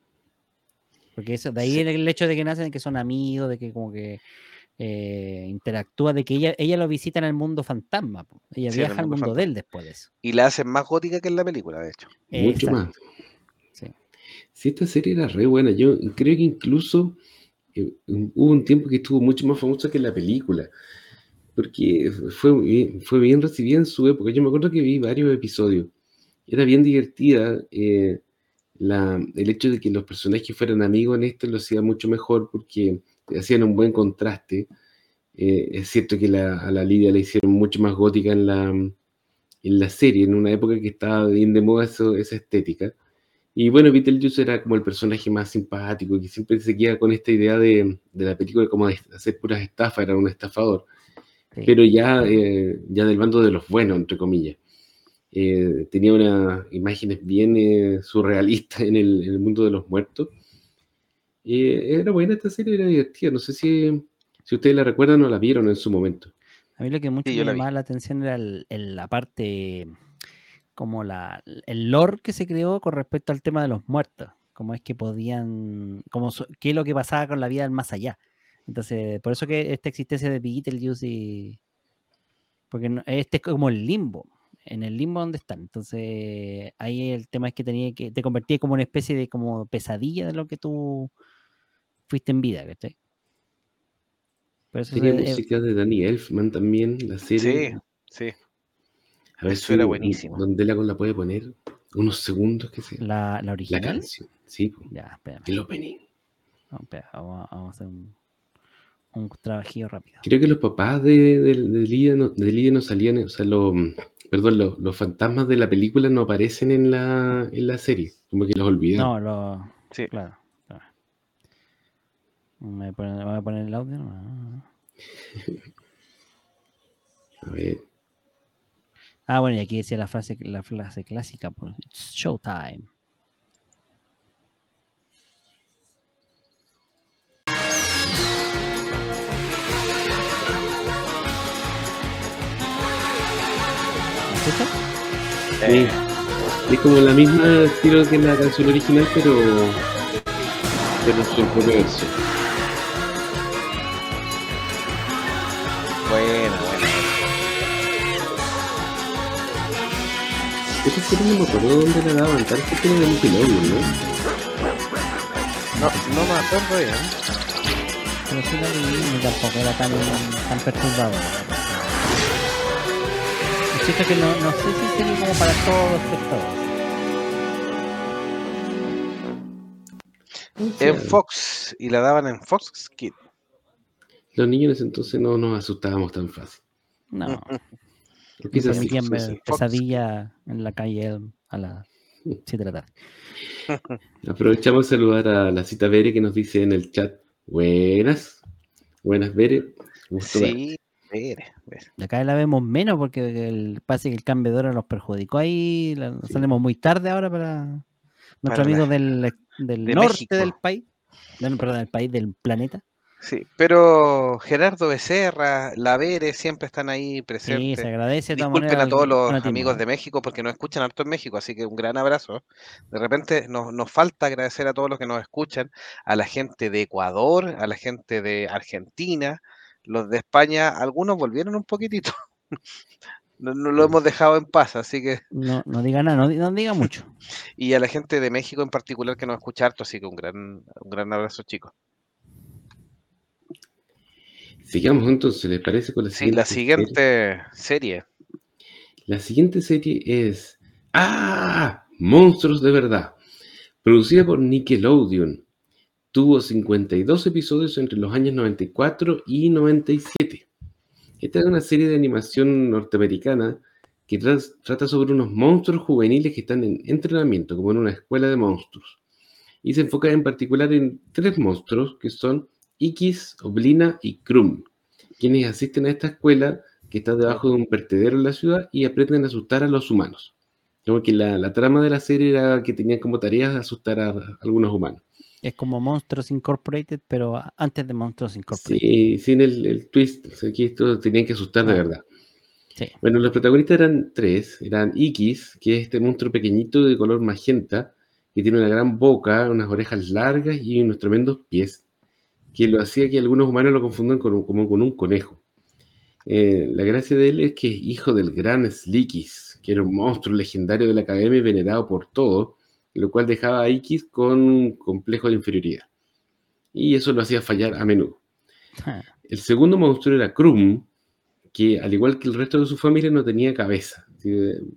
Porque eso, de ahí Sí. el, el hecho de que nacen, que son amigos, de que como que eh, interactúa, de que ella, ella lo visita en el mundo fantasma. po. Ella Sí, en el viaja al mundo de él después de eso. y la hacen más gótica que en la película, de hecho. Mucho Exacto, más. sí. Sí, esta serie era re buena. Yo creo que incluso eh, hubo un tiempo que estuvo mucho más famosa que la película. Porque fue, bien- fue bien recibida en su época. Yo me acuerdo que vi varios episodios. Era bien divertida. eh, la- el hecho de que los personajes fueran amigos en esto lo hacía mucho mejor porque hacían un buen contraste. Eh, es cierto que la- a la Lidia la hicieron mucho más gótica en la, en la serie, en una época que estaba bien de moda eso- esa estética. Y bueno, Beetlejuice era como el personaje más simpático, que siempre se queda con esta idea de, de la película como de hacer puras estafas, era un estafador. Sí. Pero ya, eh, ya del bando de los buenos, entre comillas. Eh, tenía unas imágenes bien eh, surrealistas en el, en el mundo de los muertos. Eh, era buena esta serie, era divertida. No sé si, si ustedes la recuerdan o la vieron en su momento. A mí lo que mucho Sí, me llamaba la atención era el- el- la parte, como la, el lore que se creó con respecto al tema de los muertos. Cómo es que podían, cómo, so- qué es lo que pasaba con la vida del más allá. Entonces, por eso que esta existencia de Beetlejuice y... Porque no- este es como el limbo, en el limbo donde están. Entonces, ahí el tema es que tenía que, te convertía como una especie de como pesadilla de lo que tú fuiste en vida, ¿cachai? Tenía eh, música de Danny Elfman también, la serie. Sí, sí. A ver eso si era buenísimo. Don Delagon la puede poner. unos segundos que se... La, la La original. canción, sí, Ya, espérame. el opening. Vamos, espera, vamos a- vamos a hacer un, un trabajillo rápido. Creo que los papás de, de, de Lidia no, de Lidia no salían, o sea, los, perdón, los, los fantasmas de la película no aparecen en la, en la serie, como que los olvidaron. No, lo. Sí. Claro. Me voy a poner, el audio. no. A ver, Ah, bueno, y aquí decía la frase, la frase clásica, pues, It's showtime. Sí, es como la misma estilo que la canción original, pero, pero su propia versión. Esa serie no me acuerdo dónde la daban, parece que era de Nickelodeon, ¿no? No, no me acuerdo bien. Pero sí la vi y tampoco era tan, tan perturbador. Siento que no, no sé si sería como para todo espectador. En Fox, y la daban en Fox Kids. Los niños en ese entonces no nos asustábamos tan fácil. No, Así, permitían sí, ver sí. pesadilla en la calle Elm a las 7 de la tarde. Aprovechamos de saludar a la cita Bere que nos dice en el chat, buenas, buenas Bere, gusto. Sí. Y acá la vemos menos porque el, parece que el cambio de hora nos perjudicó ahí. la- Sí. Salimos muy tarde ahora para nuestros amigos del, del de norte México. del país. No, perdón, del país, del planeta. Sí, pero Gerardo Becerra, La Vere siempre están ahí Sí, presentes. se agradece Disculpen a todos los amigos de México porque nos escuchan harto en México, así que un gran abrazo. De repente nos, nos falta agradecer a todos los que nos escuchan, a la gente de Ecuador, a la gente de Argentina, los de España, algunos volvieron un poquitito. No, no lo hemos dejado en paz, así que, No, no diga nada, no, no diga mucho. y a la gente de México en particular que nos escucha harto, así que un gran, un gran abrazo, chicos. Sigamos entonces, ¿les parece con la Sí, siguiente? la serie? siguiente serie. La siguiente serie es ¡Ah! Monstruos de verdad. Producida por Nickelodeon. Tuvo 52 episodios entre los años 94 y 97. Esta es una serie de animación norteamericana que tra- trata sobre unos monstruos juveniles que están en entrenamiento, como en una escuela de monstruos. Y se enfoca en particular en tres monstruos que son Ikis, Oblina y Krum, quienes asisten a esta escuela que está debajo de un vertedero en la ciudad y aprenden a asustar a los humanos. Como que la, la trama de la serie era que tenían como tareas asustar a, a algunos humanos. Es como Monsters Incorporated, pero antes de Monsters Incorporated. Sí, sin el, el twist, o sea, que esto tenían que asustar de Ah. verdad. Sí. Bueno, los protagonistas eran tres. Eran Ikis, que es este monstruo pequeñito de color magenta, que tiene una gran boca, unas orejas largas y unos tremendos pies, que lo hacía que algunos humanos lo confundan con un- como con un conejo. Eh, la gracia de él es que es hijo del gran Slikis, que era un monstruo legendario de la academia y venerado por todos, lo cual dejaba a Ikis con un complejo de inferioridad. Y eso lo hacía fallar a menudo. El segundo monstruo era Krum, que al igual que el resto de su familia no tenía cabeza.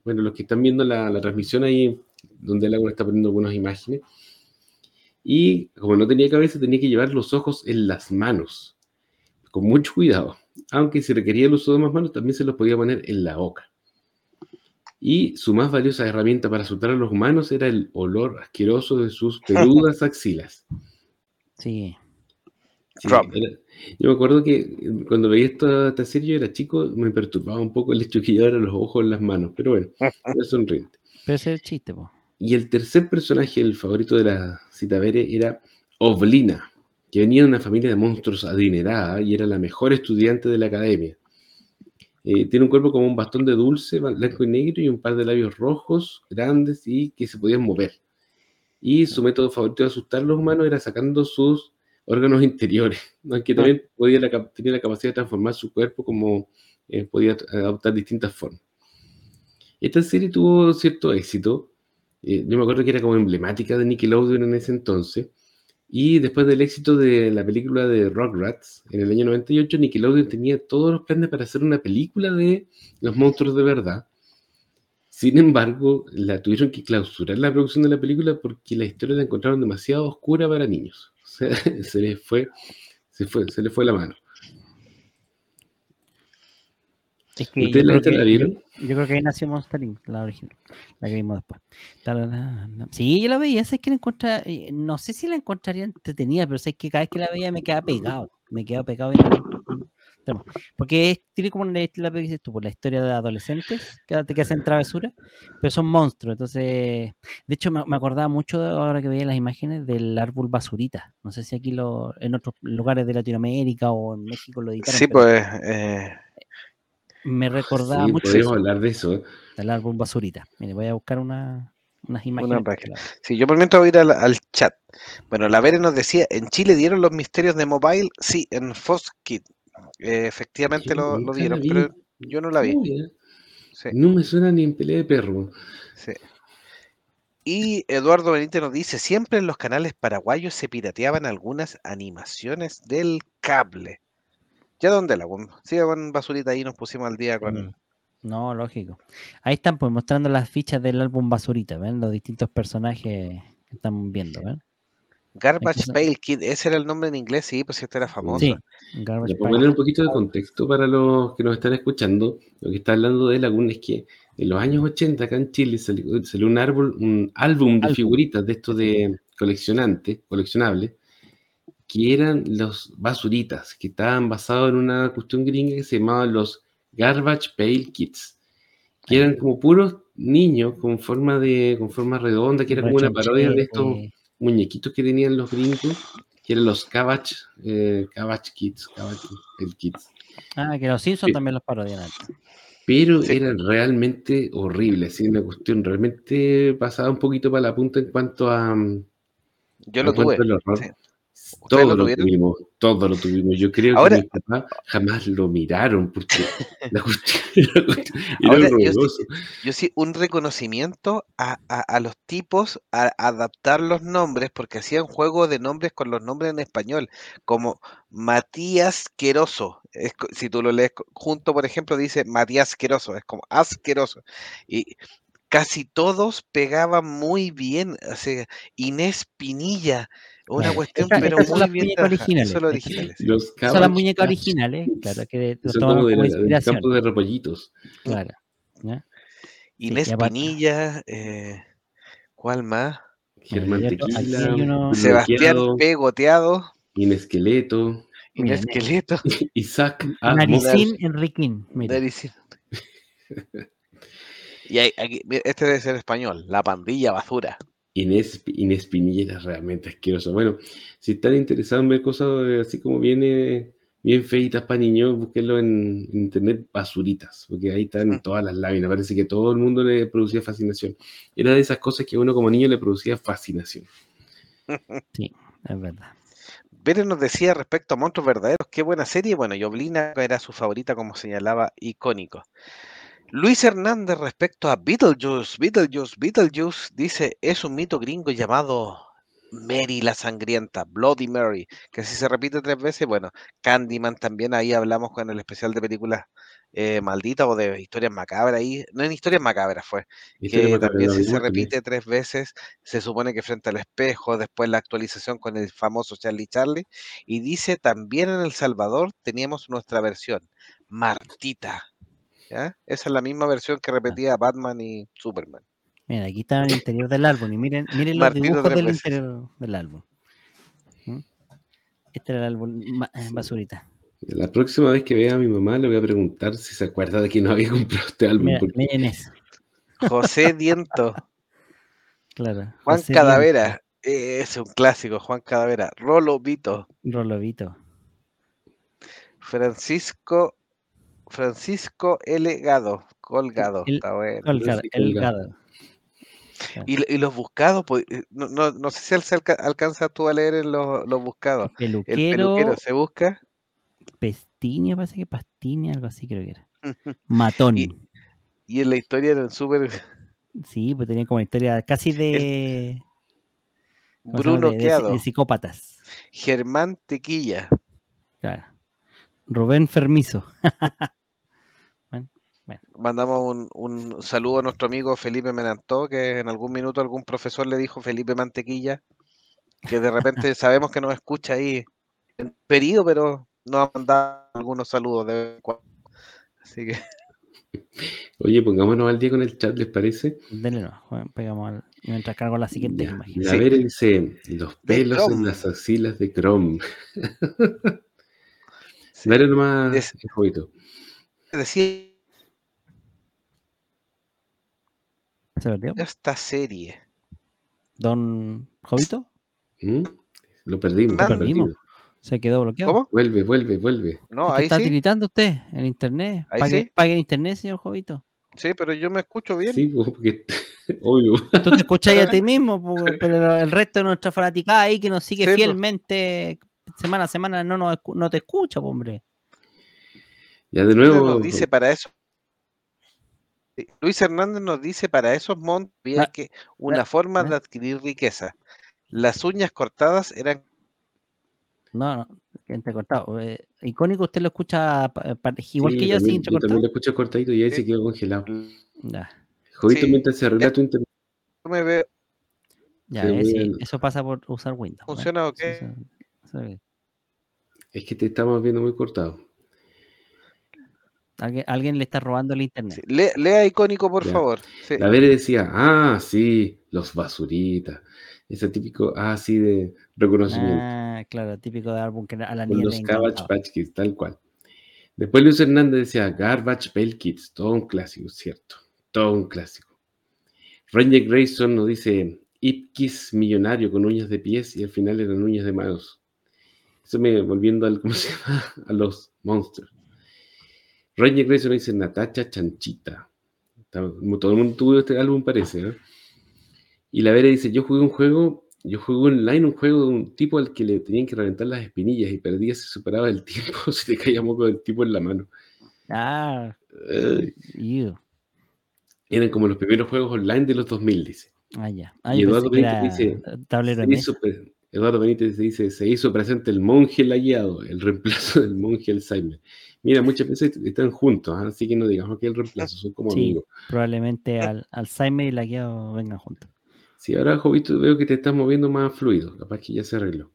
Bueno, los que están viendo la, la transmisión ahí, donde el agua está poniendo algunas imágenes, y como no tenía cabeza, tenía que llevar los ojos en las manos, con mucho cuidado. Aunque si requería el uso de más manos, también se los podía poner en la boca. Y su más valiosa herramienta para asustar a los humanos era el olor asqueroso de sus peludas axilas. sí. Sí, Rob. era- yo me acuerdo que cuando veía esta, esta serie, yo era chico, me perturbaba un poco el hecho de que llevara los ojos en las manos, pero bueno, era sonriente. Pero ese es el chiste, po. Y el tercer personaje, el favorito de la cita Bere, era Oblina, que venía de una familia de monstruos adinerada y era la mejor estudiante de la academia. Eh, tiene un cuerpo como un bastón de dulce, blanco y negro, y un par de labios rojos, grandes y que se podían mover. Y su método favorito de asustar a los humanos era sacando sus órganos interiores, aunque también podía la tenía la capacidad de transformar su cuerpo como eh, podía adoptar distintas formas. Esta serie tuvo cierto éxito. Eh, yo me acuerdo que era como emblemática de Nickelodeon en ese entonces. Y después del éxito de la película de Rugrats en el año 98, Nickelodeon tenía todos los planes para hacer una película de los monstruos de verdad. Sin embargo, la tuvieron que clausurar la producción de la película porque la historia la encontraron demasiado oscura para niños. Se les fue, se fue, se les fue la mano. Es que yo ¿Ustedes la, creo la que- vieron? Yo, yo creo que ahí nació Monster Inc., la original, la que vimos después. Sí, yo la veía, sé que la encontraba, eh, no sé si la encontraría entretenida, pero sé que cada vez que la veía me quedaba pegado, me quedaba pegado tema. Porque es- tiene como la, la que dices tú, por la historia de adolescentes que, que hacen travesura, pero son monstruos, entonces, de hecho me, me acordaba mucho de- ahora que veía las imágenes del árbol basurita, no sé si aquí lo, en otros lugares de Latinoamérica o en México lo editaron, Sí, pero pues. eh, me recordaba Sí, mucho podemos eso. hablar de eso. ¿eh? del álbum Basurita. Mire, voy a buscar una, unas imágenes. vean. Sí, yo por mientras voy a ir al, al chat. Bueno, la Vere nos decía, ¿en Chile dieron los misterios de Mobile? Sí, en. Eh, efectivamente lo, lo dieron, vi. pero yo no la vi. Eh, Sí, No me suena ni en pelea de perro. sí. Y Eduardo Benítez nos dice, siempre en los canales paraguayos se pirateaban algunas animaciones del cable. ¿Ya dónde la? Sí, con basurita ahí nos pusimos al día con... Sí. No, lógico. Ahí están pues mostrando las fichas del álbum Basurita, ¿ven? Los distintos personajes que están viendo, ¿ven? Garbage Pail Kid, ese era el nombre en inglés, sí, pues este era famoso. Sí, Garbage Ya, para Pail. poner un poquito de contexto para los que nos están escuchando, lo que está hablando de Laguna es que en los años 80 acá en Chile salió, salió un, árbol, un álbum de Álbum. figuritas de estos de coleccionantes, coleccionables, que eran los basuritas, que estaban basados en una cuestión gringa que se llamaba los Garbage Pail Kids, que eran como puros niños con forma de con forma redonda, que era como una parodia de estos muñequitos que tenían los gringos, que eran los Cabbage, eh, Cabbage Kids, Cabbage Pail Kids. Ah, que los Simpsons Sí. también los parodian. Pero Sí. eran realmente horribles, ¿sí? una cuestión realmente pasada un poquito para la punta en cuanto a, Yo lo tuve. Todo lo lo, tuvimos, todo lo tuvimos. Yo creo Ahora- que mis papás jamás lo miraron porque la cuestión era, era Ahora, yo sí-. Yo sí, un reconocimiento a, a- a los tipos a adaptar los nombres, porque hacían juego de nombres con los nombres en español, como Matías Queroso. Es si tú lo lees junto, por ejemplo, dice Matías Queroso, es como asqueroso. Y casi todos pegaban muy bien. O sea, Inés Pinilla, una cuestión, Esta- pero estas son muy las bien originales. Son originales. sí. Los Son las muñecas originales, claro, que los son tomaron como de inspiración. campo de repollitos. Claro. ¿ya? Inés aparte- Pinilla, eh, ¿cuál más? Germán Tequila, uno- Sebastián Bloqueado, Pegoteado, Inesqueleto, Inés Mira, Esqueleto. Isaac Asmo. Naricín Enriquín. Naricín. Y hay- aquí- este debe ser español, la pandilla basura. Inés, Inés Pinilla era realmente asqueroso. Bueno, si están interesados en ver cosas así como viene bien feitas para niños, búsquenlo en internet basuritas, porque ahí están todas las láminas. Parece que todo el mundo le producía fascinación. Era de esas cosas que a uno como niño le producía fascinación. Sí, es verdad. Vélez nos decía respecto a Monstruos Verdaderos, qué buena serie. Bueno, Yoblina era su favorita, como señalaba, icónico. Luis Hernández respecto a Beetlejuice, Beetlejuice, Beetlejuice, dice, es un mito gringo llamado Mary la Sangrienta, Bloody Mary, que si se repite tres veces, bueno, Candyman también, ahí hablamos con el especial de películas eh, malditas o de historias macabras, ahí, no en historias macabras fue, Historia que macabra, también si se repite tres veces, se supone que frente al espejo, después la actualización con el famoso Charlie Charlie, y dice también en El Salvador teníamos nuestra versión, Martita. ¿Ya? Esa es la misma versión que repetía Batman y Superman. Mira, aquí está el interior del álbum y miren, miren los dibujos del veces. interior del álbum. Este era el álbum eh, basurita. La próxima vez que vea a mi mamá le voy a preguntar si se acuerda de que no había comprado este álbum. Mira, porque miren eso. José Diento, Claro. Juan José Cadavera, eh, es un clásico, Juan Cadavera, Rolo Vito, Diego, Rolovito. Francisco, Francisco L. Gado, Colgado, El- está bueno. Colgado, sí, el colgado. gado. Y, y los buscados, pues, eh, no, no, no sé si alca- alca- alcanzas tú a leer en los, los buscados. El Peluquero, peluquero se busca. Pestiña, parece que Pastiña, algo así creo que era. Matón. Y- Y en la historia eran súper Sí, pues tenía como historia casi de. Bruno de, de- Queado, de psicópatas. Germán Tequilla. Claro. Rubén Fermizo. Bueno. Mandamos un, un saludo a nuestro amigo Felipe Menantó, que en algún minuto algún profesor le dijo Felipe Mantequilla, que de repente sabemos que nos escucha ahí en periodo, pero nos ha mandado algunos saludos de vez en cuando. Así que Oye, pongámonos al día con el chat, ¿les parece? Denle no, bueno, pegamos al, mientras cargo la siguiente Ya, imagen. La Sí. Vera dice, los pelos en las axilas de Chrome. sí. Dale nomás, Es- el jueguito. decía ¿Se perdió? esta serie. Don Jovito, ¿Mm? Lo perdimos. Lo perdimos. se quedó bloqueado. ¿Cómo? Vuelve, vuelve, vuelve. No, ¿Qué ahí está sí, gritando usted en internet? Ahí ¿Pague, sí. pague internet, señor Jovito? sí, pero yo me escucho bien. Sí, porque, obvio. Tú te escuchas a ti mismo, pero el resto de nuestra fanaticada ahí que nos sigue Sí, pues. fielmente semana a semana no, nos no te escucha, hombre. Ya de nuevo. nos dice para eso. Luis Hernández nos dice para esos montos había Ah, que una ah, forma ah. de adquirir riqueza. Las uñas cortadas eran No, no, entrecortado. Eh, icónico, usted lo escucha pa- igual Sí, que yo, así también, yo entrecortado. también lo escucho cortadito y ahí se Sí. quedó congelado. Ya, Jovito, Sí. mientras se arregla tu internet. yo me veo, ya, Sí, eh, sí, eso pasa por usar Windows. ¿eh? funciona ok. Sí, eso- eso es. Es que te estamos viendo muy cortado. Alguien, alguien le está robando el internet. Sí, le- Lea icónico, por Ya. favor. Sí. La Vere decía, ah, sí, los basuritas. Ese típico, ah, sí, de reconocimiento. Ah, claro, típico de álbum que a la con los encantaba. Patch Kids, tal cual. Después Luis Hernández decía Garbage Pail Kids, todo un clásico, cierto, todo un clásico. Ranger Grayson nos dice Ipkiss millonario con uñas de pies y al final eran uñas de manos. Eso me volviendo al, ¿cómo se llama? a los monsters. Ranger Grayson dice Natacha Chanchita. Todo el mundo tuvo este álbum, parece. ¿no? Y la Vera dice: Yo jugué un juego, yo jugué online un juego de un tipo al que le tenían que reventar las espinillas y perdía, se superaba el tiempo, se le caía moco del tipo en la mano. Ah, you. eran como los primeros juegos online de los 2000, dice. Ah, ya. Ah, Y Eduardo Benítez dice, tablero Se hizo Eduardo Benítez dice: Se hizo presente el monje lagueado, el reemplazo del monje Alzheimer. Mira, muchas veces están juntos, ¿ah? así que no digamos que el reemplazo, son como Sí. amigos. Probablemente al, Alzheimer y la guía vengan juntos. Si ahora, Jovito, veo que te estás moviendo más fluido, capaz que ya se arregló.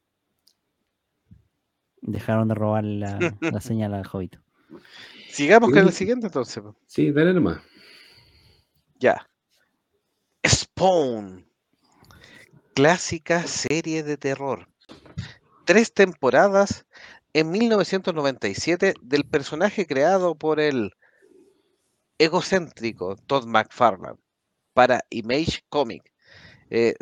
Dejaron de robar la, la señal al Jovito. Sigamos con el Sí. siguiente entonces. Sí, dale nomás. Ya. Spawn. Clásica serie de terror. Tres temporadas en 1997 del personaje creado por el egocéntrico Todd McFarlane para Image Comic. Eh,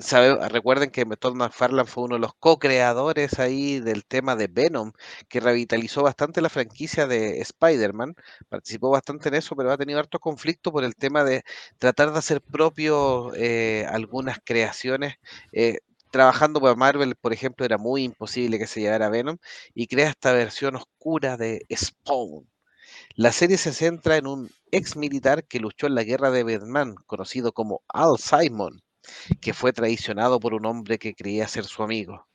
recuerden que Todd McFarlane fue uno de los co-creadores ahí del tema de Venom, que revitalizó bastante la franquicia de Spider-Man, participó bastante en eso, pero ha tenido harto conflicto por el tema de tratar de hacer propio eh, algunas creaciones. eh, trabajando para Marvel, por ejemplo, era muy imposible que se llevara Venom y crea esta versión oscura de Spawn. La serie se centra en un ex militar que luchó en la guerra de Vietnam, conocido como Al Simon, que fue traicionado por un hombre que creía ser su amigo.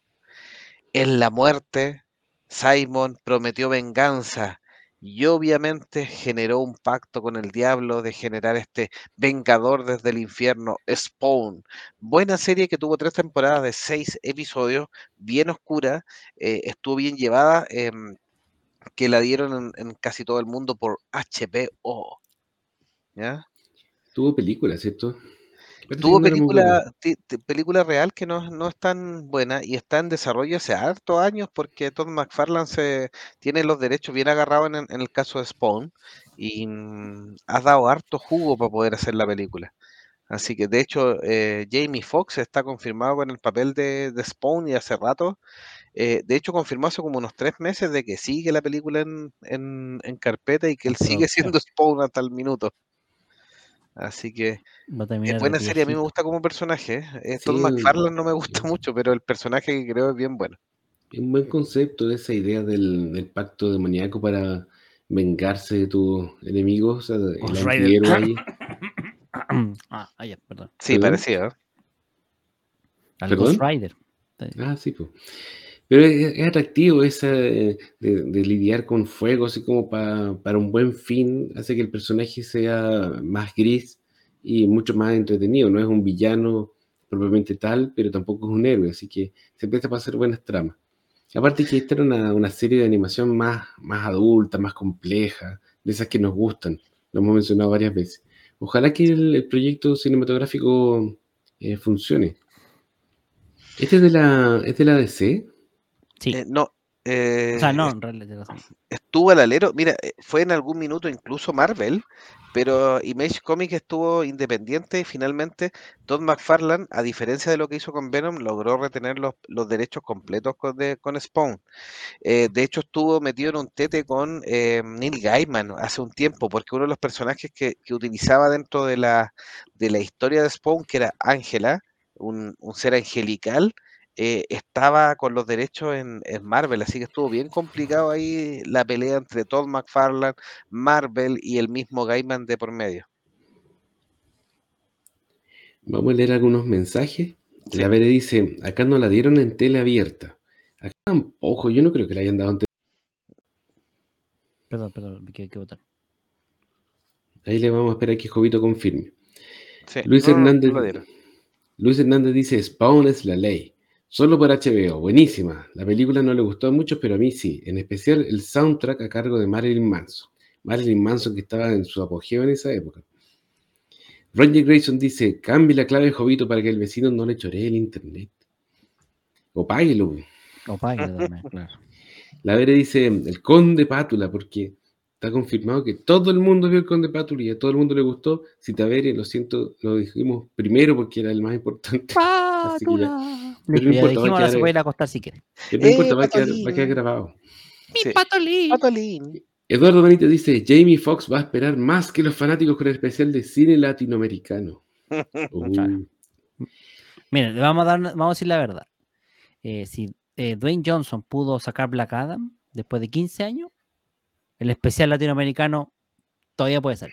En la muerte, Simon prometió venganza y obviamente generó un pacto con el diablo de generar este Vengador desde el infierno, Spawn. Buena serie que tuvo tres temporadas de seis episodios, bien oscura, eh, estuvo bien llevada, em, que la dieron en, casi todo el mundo por HBO. ¿Ya? Tuvo película, ¿cierto? Tuvo película, película real que no, no es tan buena y está en desarrollo hace hartos años porque Todd McFarlane se, tiene los derechos bien agarrados en, el- en el caso de Spawn y mm, ha dado harto jugo para poder hacer la película. Así que de hecho eh, Jamie Foxx está confirmado con el papel de, de Spawn y hace rato. eh, de hecho confirmó hace como unos tres meses de que sigue la película en, en- en carpeta y que él sigue siendo Spawn hasta el minuto. Así que... Va a terminar Es buena serie, a mí me gusta como personaje. ¿eh? Eh, Todd Sí, McFarlane no me gusta sí. mucho, pero el personaje que creo es bien bueno. Es un buen concepto esa idea del, del pacto demoníaco para vengarse de tus enemigos, o sea, el Ghost Rider. antihéroe ahí. ah, ah, ya, perdón. Sí, ¿Perdón? parecido. ¿eh? Al ¿Perdón? Ghost Rider. Ah, sí, pues. Pero es, atractivo esa de, lidiar con fuego, así como pa- para un buen fin, hace que el personaje sea más gris y mucho más entretenido. No es un villano propiamente tal, pero tampoco es un héroe, así que se presta para hacer buenas tramas. Aparte que esta era una, una serie de animación más, más adulta, más compleja, de esas que nos gustan, lo hemos mencionado varias veces. Ojalá que el, el proyecto cinematográfico eh, funcione. ¿Este es de la, es de la DC? Sí. Eh, no, eh, o sea, no, en realidad. estuvo al alero. Mira, eh, fue en algún minuto incluso Marvel, pero Image Comics estuvo independiente y finalmente Todd McFarlane, a diferencia de lo que hizo con Venom, logró retener los, los derechos completos con, de- con Spawn. Eh, de hecho, estuvo metido en un tete con eh, Neil Gaiman hace un tiempo, porque uno de los personajes que, que utilizaba dentro de la, de la historia de Spawn, que era Ángela, un, un ser angelical, eh, estaba con los derechos en, en Marvel, así que estuvo bien complicado ahí la pelea entre Todd McFarlane, Marvel y el mismo Gaiman de por medio. Vamos a leer algunos mensajes. Sí. La Vere dice, acá no la dieron en tele abierta. Acá tampoco, yo no creo que la hayan dado en tele. Perdón, perdón, que, que votar. Ahí le vamos a esperar que Jovito confirme. Sí, Luis no, no, no Hernández. Luis Hernández dice, Spawn es la ley. Solo por HBO, buenísima. La película no le gustó a muchos, pero a mí sí. En especial el soundtrack a cargo de Marilyn Manson. Marilyn Manson que estaba en su apogeo en esa época. Roger Grayson dice, cambie la clave Jovito para que el vecino no le choree el internet. O páguelo. O páguelo también, claro. La Vere dice, el Conde Pátula, porque está confirmado que todo el mundo vio el Conde Pátula y a todo el mundo le gustó. Si Tavere, lo siento, lo dijimos primero porque era el más importante. Así que ya. Pátula. Pero ya dijimos, ahora se puede ir a acostar si quiere. Pero no ¡Eh, importa, va a, quedar, va a Patolín! quedar grabado. Sí. Patolín. Patolín. Eduardo Benítez dice, Jamie Foxx va a esperar más que los fanáticos con el especial de cine latinoamericano. Uh, Claro. Miren, le vamos a dar, vamos a decir la verdad. Eh, si eh, Dwayne Johnson pudo sacar Black Adam después de 15 años, el especial latinoamericano todavía puede ser.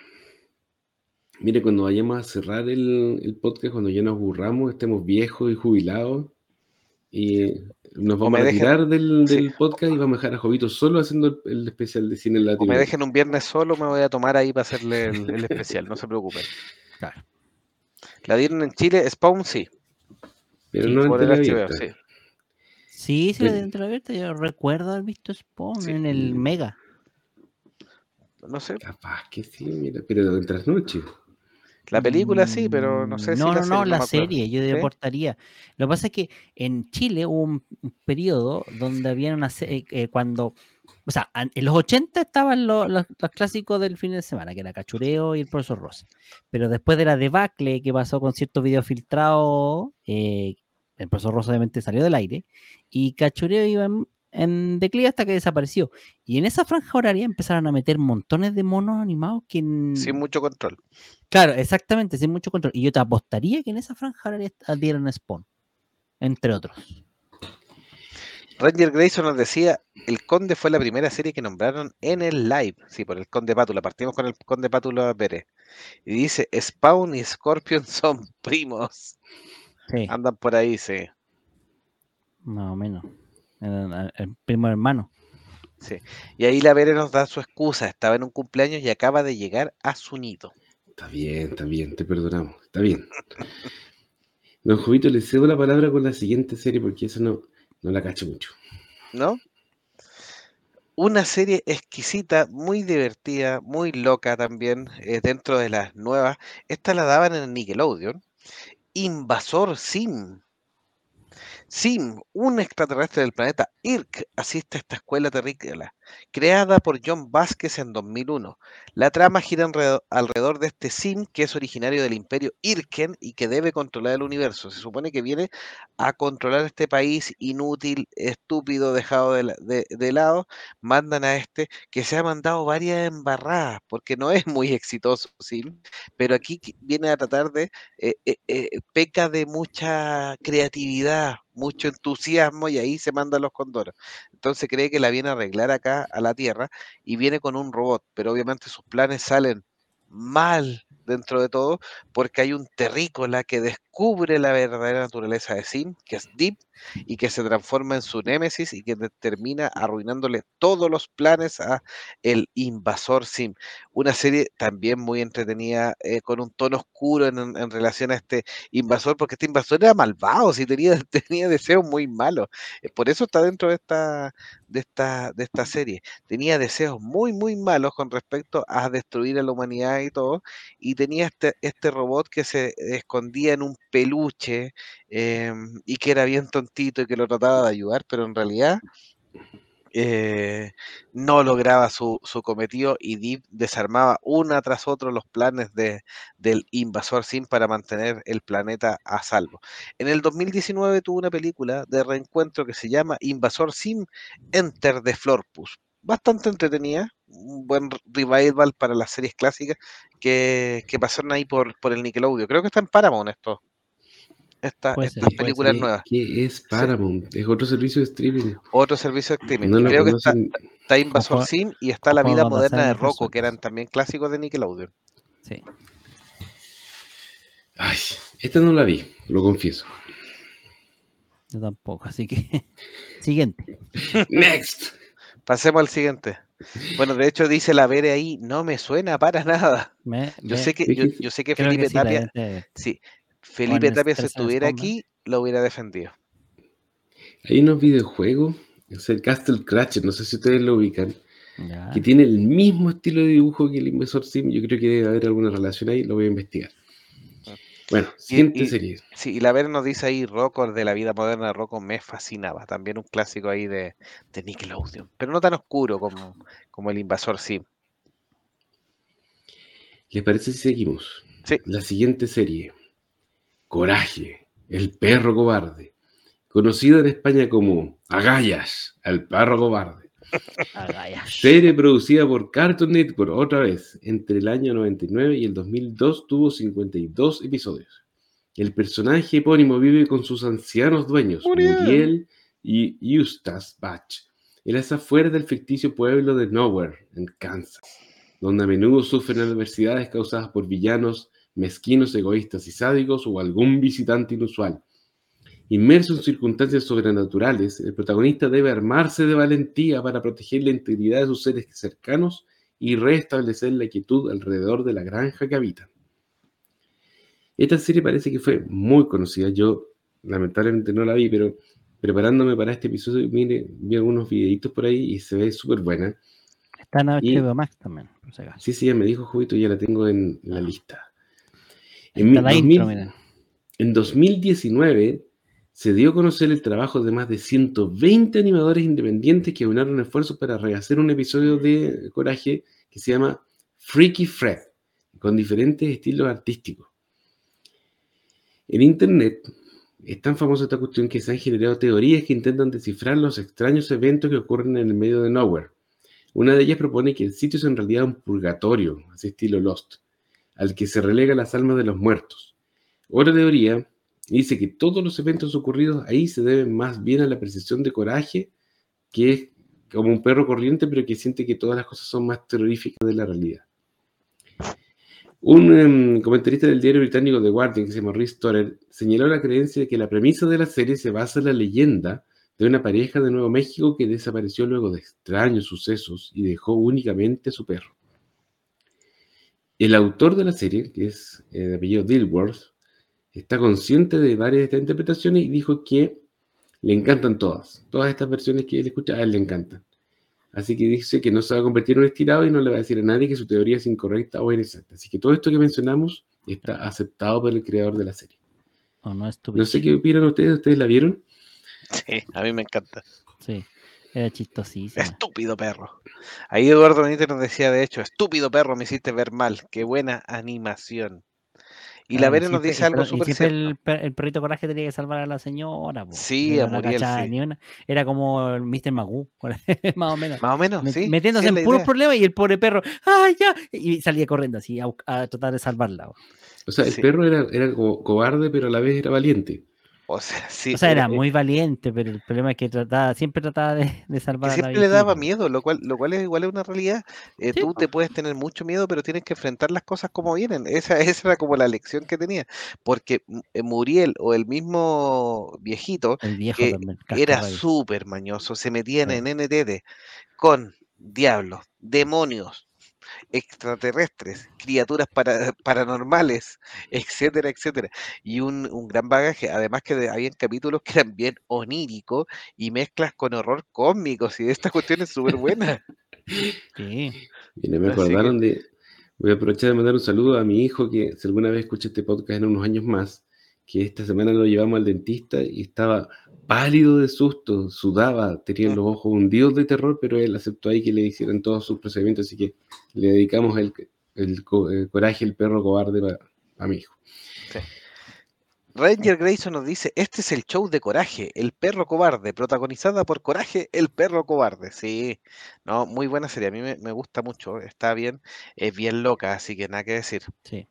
Mire, cuando vayamos a cerrar el, el podcast, cuando ya nos aburramos, estemos viejos y jubilados, y nos vamos a retirar del, sí. podcast y vamos a dejar a Jovito solo haciendo el, el especial de cine O me dejen un viernes solo, me voy a tomar ahí para hacerle el, el especial, no se preocupen. Claro. La dieron en Chile, Spawn sí, Pero Sí, no en por el HBO, sí. Sí, sí, la de la abierta. Yo recuerdo haber visto Spawn Sí. en el Mega. No sé, Capaz que sí, mira, pero en trasnoche. La película sí, pero no sé Mm, si no, la no, serie, no, la serie, yo ¿Sí? deportaría. Lo que pasa es que en Chile hubo un, un periodo donde había una serie, eh, cuando, o sea, en los 80 estaban lo- los, los clásicos del fin de semana, que era Cachureo y el profesor Rosa. Pero después de la debacle que pasó con ciertos videos filtrados, eh, el profesor Rosa obviamente salió del aire y Cachureo iba en, en declive hasta que desapareció. Y en esa franja horaria empezaron a meter montones de monos animados que... Sin mucho control. Claro, exactamente, sin mucho control. Y yo te apostaría que en esa franja dieron Spawn, entre otros. Ranger Grayson nos decía, El Conde fue la primera serie que nombraron en el live. Sí, por el Conde Pátula. Partimos con el Conde Pátula Pérez. Y dice, Spawn y Scorpion son primos. Sí, Andan por ahí, sí. más o menos. El, el primo hermano. sí. Y ahí la Pérez nos da su excusa. Estaba en un cumpleaños y acaba de llegar a su nido. Está bien, está bien, te perdonamos. Está bien. Don Jovito, le cedo la palabra con la siguiente serie porque esa no, no la cacho mucho. ¿No? Una serie exquisita, muy divertida, muy loca también, eh, dentro de las nuevas. Esta la daban en Nickelodeon. Invasor Sim. Sim, un extraterrestre del planeta Irk, asiste a esta escuela terrícola, creada por John Vázquez en 2001. La trama gira alrededor, de este Sim que es originario del imperio Irken y que debe controlar el universo. Se supone que viene a controlar este país inútil, estúpido, dejado de, la- de- lado. Mandan a este que se ha mandado varias embarradas, porque no es muy exitoso Sim, pero aquí viene a tratar de eh, eh, eh, peca de mucha creatividad, mucho entusiasmo y ahí se manda los condoros. Entonces cree que la viene a arreglar acá a la Tierra y viene con un robot, pero obviamente sus planes salen mal, dentro de todo, porque hay un terrícola que descubre la verdadera naturaleza de Sim, que es Deep, y que se transforma en su némesis y que te- termina arruinándole todos los planes a el invasor Sim. Una serie también muy entretenida, eh, con un tono oscuro en, relación a este invasor, porque este invasor era malvado, sí, tenía, tenía deseos muy malos. Eh, Por eso está dentro de esta, de esta, de esta serie. Tenía deseos muy, muy malos con respecto a destruir a la humanidad y todo. Y tenía este, este robot que se escondía en un peluche em, y que era bien tontito y que lo trataba de ayudar, pero en realidad eh, no lograba su, su cometido y Deep desarmaba una tras otro los planes de, del invasor Sim para mantener el planeta a salvo. En el 2019 tuvo una película de reencuentro que se llama Invasor Sim Enter the Florpus. Bastante entretenida, un buen revival para las series clásicas que, que pasaron ahí por, por el Nickelodeon. Creo que está en Paramount esto. Esta, estas películas ¿Qué, nuevas. qué es Paramount? Es otro servicio de streaming. Otro servicio de streaming. No Creo que está, está Invasor jue- Sim y está La vida moderna de Rocco, que eran también clásicos de Nickelodeon. Sí. Ay, esta no la vi, lo confieso. Yo tampoco, así que. Siguiente. Next. Pasemos al siguiente. Bueno, de hecho dice la Vere ahí, no me suena para nada. Me- Yo me- sé que, yo, sé que Felipe que sí, la Tapia, sí, Felipe el Tapia si estuviera Combat. aquí, lo hubiera defendido. Hay unos videojuegos, es el Castle Crasher, no sé si ustedes lo ubican, Ya. que tiene el mismo estilo de dibujo que el Invasor Sim. Yo creo que debe haber alguna relación ahí, lo voy a investigar. Bueno, siguiente y- serie. Sí, y la Vere nos dice ahí, Rocco de la vida moderna de Rocco me fascinaba. También un clásico ahí de, de Nickelodeon, pero no tan oscuro como, como el Invasor Sim. ¿Les parece si seguimos? Sí. La siguiente serie. Coraje, el perro cobarde. Conocido en España como Agallas, el perro cobarde. Serie producida por Cartoon Network otra vez. Entre el año 99 y el 2002 tuvo 52 episodios. El personaje epónimo vive con sus ancianos dueños, Muriel. Muriel y Eustace Batch, en las afueras del ficticio pueblo de Nowhere, en Kansas, donde a menudo sufren adversidades causadas por villanos mezquinos, egoístas y sádicos o algún visitante inusual. Inmerso en circunstancias sobrenaturales, el protagonista debe armarse de valentía para proteger la integridad de sus seres cercanos y restablecer la quietud alrededor de la granja que habitan. Esta serie parece que fue muy conocida. Yo lamentablemente no la vi, pero preparándome para este episodio, mire, vi algunos videitos por ahí y se ve súper buena. Está en HBO Max también. Sí, sí, ya me dijo Jovito, ya la tengo en la lista. En, está la 2000 intro, en 2019 se dio a conocer el trabajo de más de 120 animadores independientes que unieron esfuerzos para rehacer un episodio de Coraje que se llama Freaky Fred, con diferentes estilos artísticos. En Internet es tan famosa esta cuestión que se han generado teorías que intentan descifrar los extraños eventos que ocurren en el medio de Nowhere. Una de ellas propone que el sitio es en realidad un purgatorio, así estilo Lost, al que se relega las almas de los muertos. Otra teoría dice que todos los eventos ocurridos ahí se deben más bien a la percepción de coraje, que es como un perro corriente, pero que siente que todas las cosas son más terroríficas de la realidad. Un em, comentarista del diario británico The Guardian, que se llama Rhys Storer, señaló la creencia de que la premisa de la serie se basa en la leyenda de una pareja de Nuevo México que desapareció luego de extraños sucesos y dejó únicamente a su perro. El autor de la serie, que es eh, de apellido Dilworth, está consciente de varias de estas interpretaciones y dijo que le encantan todas. Todas estas versiones que él escucha, a él le encantan. Así que dice que no se va a convertir en un estirado y no le va a decir a nadie que su teoría es incorrecta o inexacta. Así que todo esto que mencionamos está aceptado por el creador de la serie. O no estúpido. No sé qué opinan ustedes, ¿ustedes la vieron? Sí, a mí me encanta. Sí, era chistosísima. Estúpido perro. Ahí Eduardo Benítez nos decía, de hecho, estúpido perro, me hiciste ver mal. Qué buena animación. Y la Vere nos dice algo súper el, el perrito coraje tenía que salvar a la señora. po. Sí, Era a Muriel, cachada, sí. ni una- Era como el Mr. Magoo, más o menos. Más o menos, Met- sí. metiéndose sí, en puros idea. problemas y el pobre perro, ¡ay, ya! Y salía corriendo así a, a tratar de salvarla. po. O sea, el Sí. perro era, era como cobarde, pero a la vez era valiente. O sea, sí. O sea, era eh, muy valiente, pero el problema es que trataba, siempre trataba de, de que salvar a la siempre le daba miedo, lo cual, lo cual es igual es una realidad. Eh, Sí, tú te puedes tener mucho miedo, pero tienes que enfrentar las cosas como vienen. Esa, esa era como la lección que tenía. Porque eh, Muriel o el mismo viejito El viejo que también, era súper mañoso, se metían Sí. en NTT con diablos, demonios, extraterrestres, criaturas para- paranormales, etcétera, etcétera. Y un, un gran bagaje, además que de- habían capítulos que eran bien oníricos y mezclas con horror cósmico, y esta cuestión es súper buena. Sí. Mira, me Así que- acordaron de. Voy a aprovechar de mandar un saludo a mi hijo que, si alguna vez escucha este podcast en unos años más, que esta semana lo llevamos al dentista y estaba pálido de susto, sudaba, tenía los ojos hundidos de terror, pero él aceptó ahí que le hicieran todos sus procedimientos, así que le dedicamos el, el co- el coraje, el perro cobarde a mi hijo. Ranger Grayson nos dice, este es el show de Coraje, el perro cobarde, protagonizada por Coraje, el perro cobarde. Sí, no, muy buena serie, a mí me, me gusta mucho, está bien, es bien loca, así que nada que decir. Sí.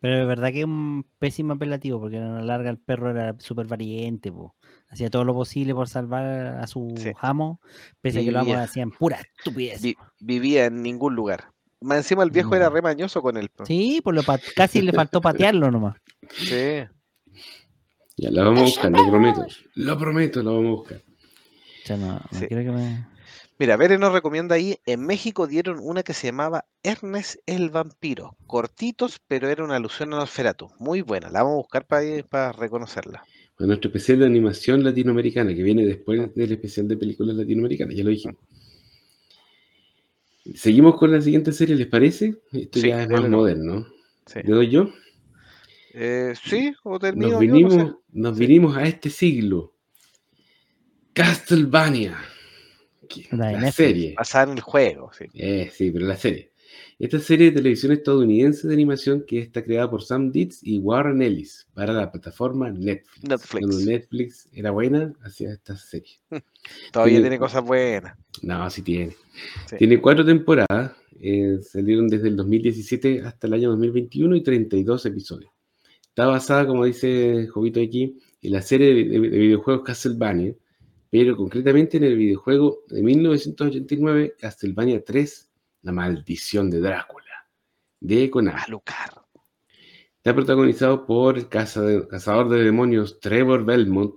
Pero es verdad que es un pésimo apelativo, porque a la larga el perro era súper valiente, po. Hacía todo lo posible por salvar a su Sí. amo, pese a que los amos hacían pura estupidez. Vi- vivía en ningún lugar. Más encima el viejo No. era re mañoso con él. Sí, pues lo casi le faltó patearlo nomás. Sí. Ya, la vamos a buscar, lo prometo. Lo prometo, lo vamos a buscar. Sea, no, no Sí. quiero que me... Mira, Bere nos recomienda ahí, en México dieron una que se llamaba Ernest el vampiro. Cortitos, pero era una alusión a Nosferatu. Muy buena, la vamos a buscar para reconocerla. Nuestro especial de animación latinoamericana, que viene después del especial de películas latinoamericanas, ya lo dijimos. Seguimos con la siguiente serie, ¿les parece? Esto Sí, ya es más moderno. Sí, ¿Le doy yo? Eh, sí o termino Nos yo, no vinimos, sé. nos Sí. vinimos a este siglo. Castlevania. La La, serie. Basada en el juego, sí. Eh, sí, pero la serie. Esta serie de televisión estadounidense de animación que está creada por Sam Dietz y Warren Ellis para la plataforma Netflix. Netflix. Cuando Netflix era buena, hacía esta serie. Todavía Tiene- tiene cosas buenas. No, sí tiene. Sí. Tiene cuatro temporadas. eh, salieron desde el 2017 hasta el año 2021 y 32 episodios. Está basada, como dice Jovito aquí, en la serie de, de- de videojuegos Castlevania, pero concretamente en el videojuego de 1989, Castlevania 3, La maldición de Drácula, de Konami. Alucard. Está protagonizado por el caza- cazador de demonios Trevor Belmont,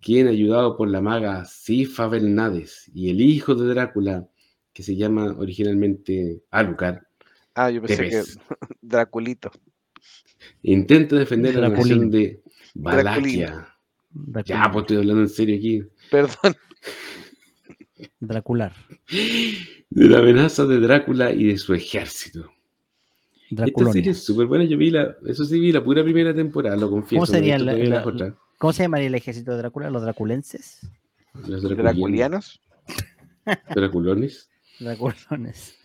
quien ayudado por la maga Sifa Belnades y el hijo de Drácula, que se llama originalmente Alucard, Ah, yo pensé que Draculito. intenta defender la Draculín. nación de Valaquia. Ya, pues estoy hablando en serio aquí. Perdón. Dracular. De la amenaza de Drácula y de su ejército. Esta Draculonia. serie es súper buena. Yo vi la, eso sí, vi la pura primera temporada, lo confieso. ¿Cómo sería la- la-. ¿Cómo se llamaría el ejército de Drácula? ¿Los draculenses? Los draculianos, Draculianos. draculones. Draculones.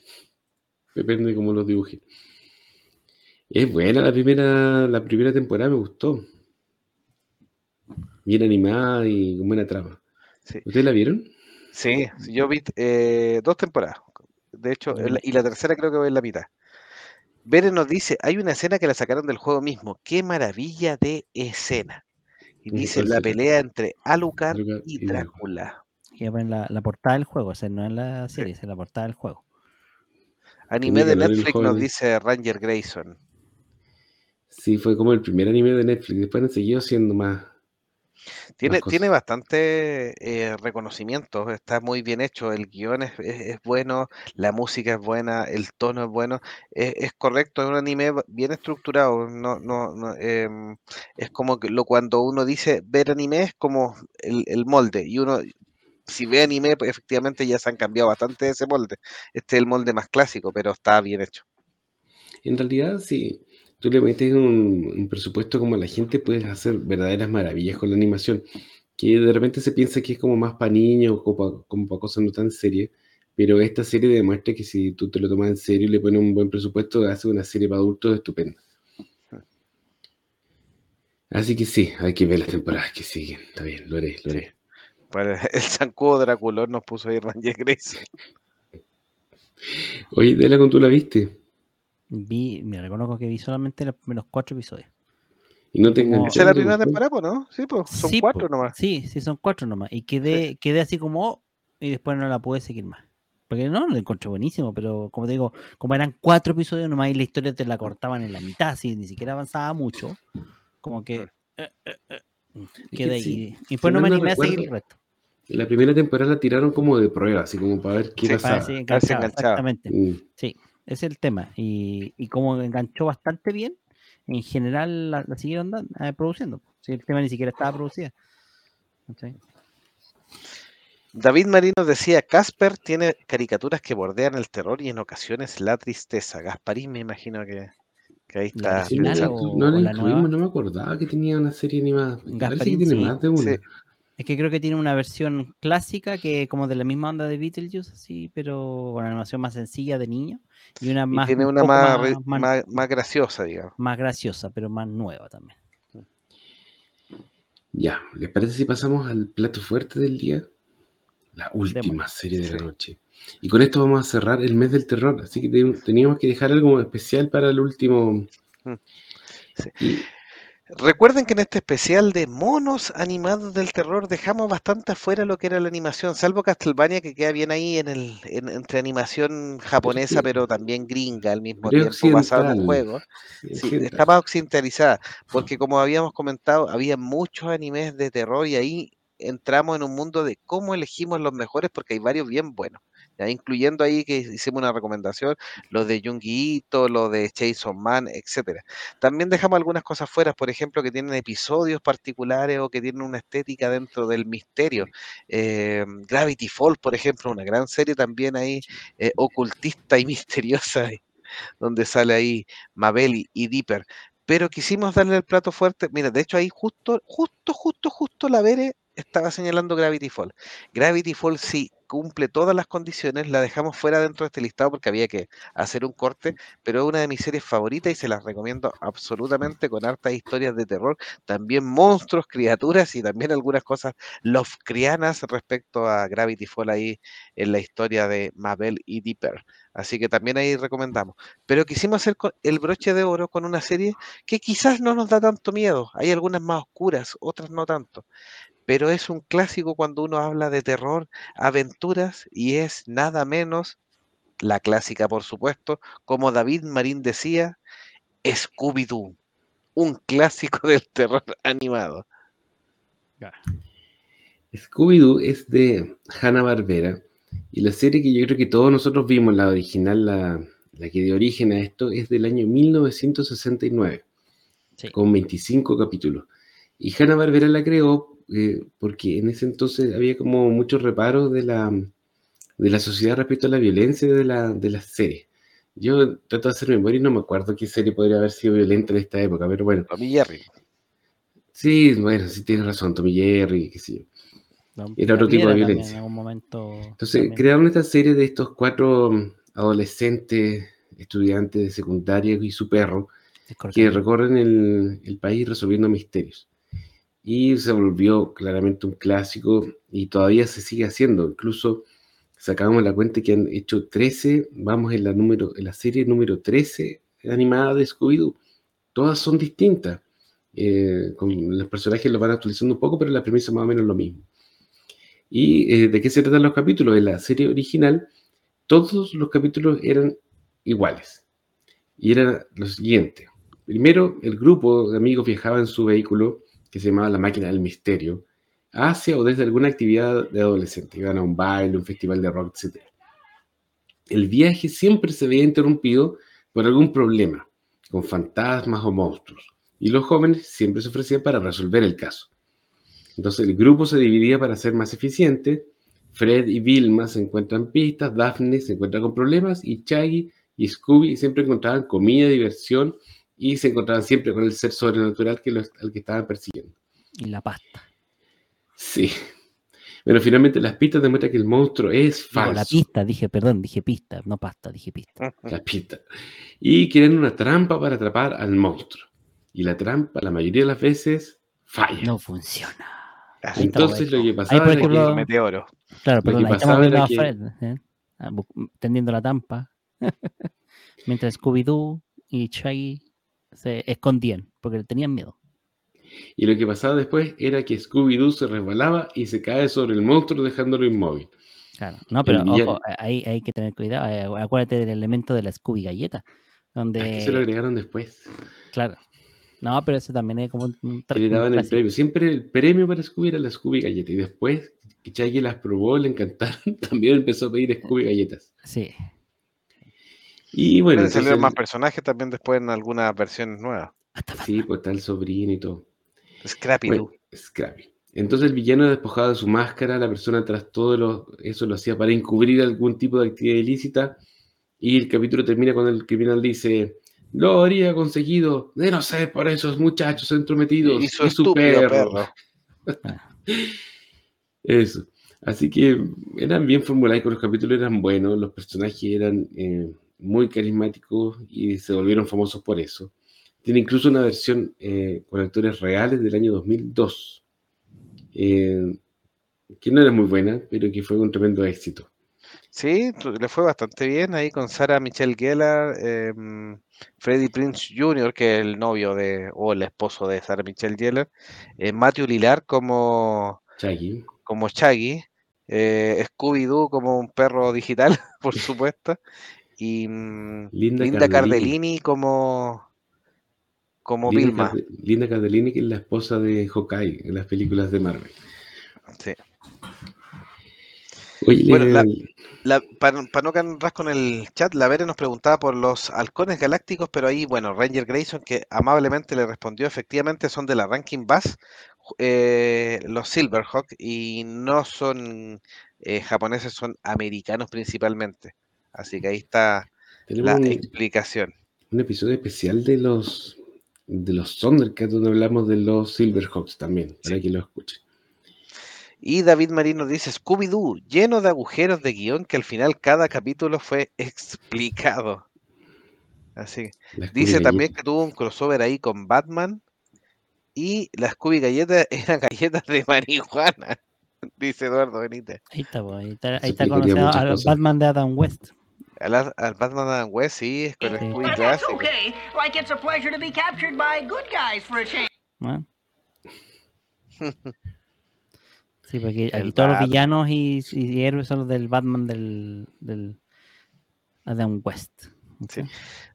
Depende de cómo los dibujen. Es buena la primera, la primera temporada, me gustó. Bien animada y con buena trama. Sí. ¿Ustedes la vieron? Sí, yo vi eh, dos temporadas. De hecho, y la tercera creo que voy en la mitad. Bere nos dice, hay una escena que la sacaron del juego mismo. ¡Qué maravilla de escena! Y ¿Cuál dice la pelea entre Alucard Alucard y y Drácula. Que ponen la, la portada del juego, o sea, no es la serie, es la portada del juego. Anime de Netflix nos dice Ranger Grayson. Sí, fue como el primer anime de Netflix. Después han seguido siendo más. Tiene, tiene bastante eh, reconocimiento, está muy bien hecho, el guion es, es- es bueno, la música es buena, el tono es bueno, es, es correcto, es un anime bien estructurado, no, no, no, em, es como que lo, cuando uno dice ver anime es como el, el molde, y uno si ve anime, pues efectivamente ya se han cambiado bastante de ese molde, este es el molde más clásico, pero está bien hecho. En realidad, si tú le metes un, un presupuesto como la gente, puedes hacer verdaderas maravillas con la animación. Que de repente se piensa que es como más para niños, como para cosas no tan serias. Pero esta serie demuestra que si tú te lo tomas en serio y le pones un buen presupuesto, hace una serie para adultos estupenda. Así que sí, hay que ver las temporadas que siguen. Está bien, lo haré, lo haré. El zancudo Draculón nos puso ahí Ranger Grayson. Oye, Dela, ¿con tú la viste? Vi, me reconozco que vi solamente los primeros cuatro episodios. Y no te Como- Esa es la primera temporada, po, ¿no? Sí, pues, son Sí, cuatro po. nomás. Sí, sí, son cuatro nomás. Y quedé, quedé así como, oh, y después no la pude seguir más. Porque no, lo encontré buenísimo, pero como te digo, como eran cuatro episodios nomás y la historia te la cortaban en la mitad, así, ni siquiera avanzaba mucho, como que eh, eh, eh, que quedé sí, ahí. Y después no me animé a seguir el resto. La primera temporada la tiraron como de prueba, así como para ver qué Sí, Para pasaba. enganchaba, enganchaba. exactamente. Mm. Sí, es el tema. Y, y como enganchó bastante bien, en general la, la siguieron dan- eh, produciendo. Sí, el tema ni siquiera estaba producida. ¿cachai? David Marino decía, Casper tiene caricaturas que bordean el terror y en ocasiones la tristeza. Gasparín me imagino que, que ahí está. Sí, no, original la, o- no la o la incluimos, nueva? no me acordaba que tenía una serie animada. Parece que Gasparín, tiene sí. más de una. Sí. Es que creo que tiene una versión clásica que como de la misma onda de Beetlejuice, así, pero con animación más sencilla de niño. Y una Y más, tiene un una más, más, re- más- más- más graciosa, digamos. más graciosa, pero más nueva también. Ya, ¿les parece si pasamos al plato fuerte del día? La última serie de la noche. Y con esto vamos a cerrar el mes del terror, así que te- teníamos que dejar algo especial para el último. Mm. Sí. Y Recuerden que en este especial de monos animados del terror dejamos bastante afuera lo que era la animación, salvo Castlevania que queda bien ahí en el, en- entre animación japonesa, pero también gringa al mismo pero tiempo, basado en occidental. juego. sí, está más occidentalizada, porque como habíamos comentado, había muchos animes de terror y ahí entramos en un mundo de cómo elegimos los mejores, porque hay varios bien buenos, incluyendo ahí que hicimos una recomendación, los de Jungi Ito, los de Jason Man, etcétera. También dejamos algunas cosas fuera, por ejemplo, que tienen episodios particulares o que tienen una estética dentro del misterio. Eh, Gravity Falls, por ejemplo, una gran serie también ahí, eh, ocultista y misteriosa, donde sale ahí Mabel y, y Dipper. Pero quisimos darle el plato fuerte. Mira, de hecho ahí justo, justo, justo, justo la Vere estaba señalando Gravity Falls. Gravity Falls sí cumple todas las condiciones, la dejamos fuera dentro de este listado porque había que hacer un corte, pero es una de mis series favoritas y se las recomiendo absolutamente con hartas historias de terror, también monstruos, criaturas y también algunas cosas Lovecraftianas respecto a Gravity Falls ahí en la historia de Mabel y Dipper. Así que también ahí recomendamos. Pero quisimos hacer el broche de oro con una serie que quizás no nos da tanto miedo. Hay algunas más oscuras, otras no tanto. Pero es un clásico cuando uno habla de terror, aventuras y es nada menos la clásica, por supuesto, como David Marín decía, Scooby-Doo, un clásico del terror animado. Scooby-Doo es de Hanna-Barbera y la serie que yo creo que todos nosotros vimos, la original, la, la que dio origen a esto, es del año 1969, Sí. con 25 capítulos. Y Hanna-Barbera la creó eh, porque en ese entonces había como muchos reparos de la, de la sociedad respecto a la violencia de la, de las series. Yo trato de hacer memoria y no me acuerdo qué serie podría haber sido violenta en esta época, pero bueno, Tommy Jerry. sí, bueno, sí tienes razón, Tommy Jerry, qué sé yo. Era otro tipo de violencia. En algún momento. Entonces, también. crearon esta serie de estos cuatro mm, adolescentes, estudiantes de secundaria y su perro, que recorren el, el país resolviendo misterios. Y se volvió claramente un clásico y todavía se sigue haciendo. Incluso sacamos la cuenta que han hecho 13, vamos en la, número, en la serie número 13 animada de Scooby-Doo. Todas son distintas. Eh, con los personajes los van actualizando un poco, pero la premisa es más o menos lo mismo. ¿Y eh, de qué se tratan los capítulos? En la serie original, todos los capítulos eran iguales. Y era lo siguiente. Primero, el grupo de amigos viajaba en su vehículo, que se llamaba la máquina del misterio, hacia o desde alguna actividad de adolescente. Iban a un baile, un festival de rock, etc. El viaje siempre se veía interrumpido por algún problema, con fantasmas o monstruos. Y los jóvenes siempre se ofrecían para resolver el caso. Entonces el grupo se dividía para ser más eficiente. Fred y Vilma se encuentran pistas, Daphne se encuentra con problemas y Shaggy y Scooby siempre encontraban comida, diversión y se encontraban siempre con el ser sobrenatural que los- al que estaban persiguiendo. Y la pasta. Sí. Pero finalmente las pistas demuestran que el monstruo es falso. la pista, dije, perdón, dije pista, no pasta, dije pista. la pista. Y quieren una trampa para atrapar al monstruo. Y la trampa, la mayoría de las veces, falla. No funciona. Ahí está, Entonces lo que pasaba era que Meteoro. Claro, Lo que estamos pasaba era a que- Fred, ¿eh? Ah, tendiendo la tampa. Mientras Scooby-Doo y Shaggy se escondían porque le tenían miedo. Y lo que pasaba después era que Scooby-Doo se resbalaba y se cae sobre el monstruo dejándolo inmóvil. Claro. No, pero ojo, ahí hay que tener cuidado. eh, Acuérdate del elemento de la Scooby galleta. Ah, que se lo Donde, agregaron después. claro. No, pero eso también es como un, le daban el premio. Siempre el premio para Scooby era la Scooby galleta. Y después que las probó, le encantaron, también empezó a pedir Scooby galletas. Sí. Y bueno, Bueno, salieron más entonces, personajes también después en algunas versiones nuevas. Sí, pues está el sobrino y todo. Scrappy Bueno. Scrappy. Entonces el villano despojado de su máscara, la persona tras todo lo- eso lo hacía para encubrir algún tipo de actividad ilícita y el capítulo termina cuando el criminal dice, lo habría conseguido de no ser por esos muchachos entrometidos Y y su perro. perro. Eso. Así que eran bien formulaicos, los capítulos eran buenos, los personajes eran eh, muy carismáticos y se volvieron famosos por eso. Tiene incluso una versión eh, con actores reales del año 2002, eh, que no era muy buena, pero que fue un tremendo éxito. Sí, le fue bastante bien ahí con Sarah Michelle Gellar, em, Freddie Prince Jr., que es el novio de, o el esposo de Sarah Michelle Gellar, eh, Matthew Lillard como, Shaggy, como Shaggy, Scooby-Doo como un perro digital, por supuesto, y mm, Linda, Linda Cardellini. Cardellini como, como Linda, Vilma. Linda Cardellini, que es la esposa de Hawkeye en las películas de Marvel. Sí. Oye, Bueno, la- le- para, no quedar con el chat, la Vere nos preguntaba por los halcones galácticos, pero ahí, bueno, Ranger Grayson, que amablemente le respondió, efectivamente son de la Ranking Bass, eh, los Silverhawk, y no son eh, japoneses, son americanos principalmente. Así que ahí está tenemos la un, explicación. un episodio especial de los de los Thundercats donde hablamos de los Silverhawks también, para Sí. que lo escuchen. Y David Marín nos dice, Scooby-Doo, lleno de agujeros de guion que al final cada capítulo fue explicado. Así que Dice también que tuvo un crossover ahí con Batman y las Scooby galletas eran galletas de marihuana, dice Eduardo Benítez. Ahí está, pues, ahí está, ahí está conocido al. Batman de Adam West. Al, al Batman Adam West, sí, es con el Sí. Scooby clásico. okay. Like it's a pleasure to be captured by good guys for a change. ¿no? Sí, porque aquí todos los Batman. villanos y, y héroes son los del Batman del, del Adam West. Sí.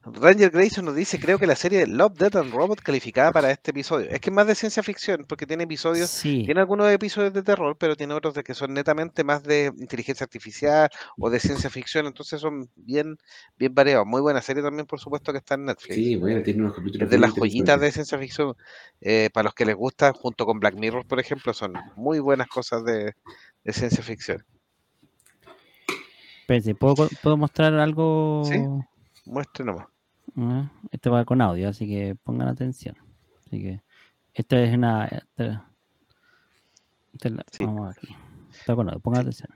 Ranger Grayson nos dice, creo que la serie Love, Death and Robot calificada para este episodio. Es que es más de ciencia ficción, porque tiene episodios, Sí, tiene algunos episodios de terror, pero tiene otros de que son netamente más de inteligencia artificial o de ciencia ficción, entonces son bien, bien variados. Muy buena serie también, por supuesto, que está en Netflix. Sí, bueno, tiene unos capítulos Es de las joyitas de ciencia ficción. eh, para los que les gusta, junto con Black Mirror, por ejemplo, son muy buenas cosas de, de ciencia ficción. ¿puedo, ¿puedo mostrar algo? Muestre nomás. Esto va con audio, así que pongan atención. Así que esta es una. esta- esta es la- Sí. Vamos aquí. Está con audio, pongan atención.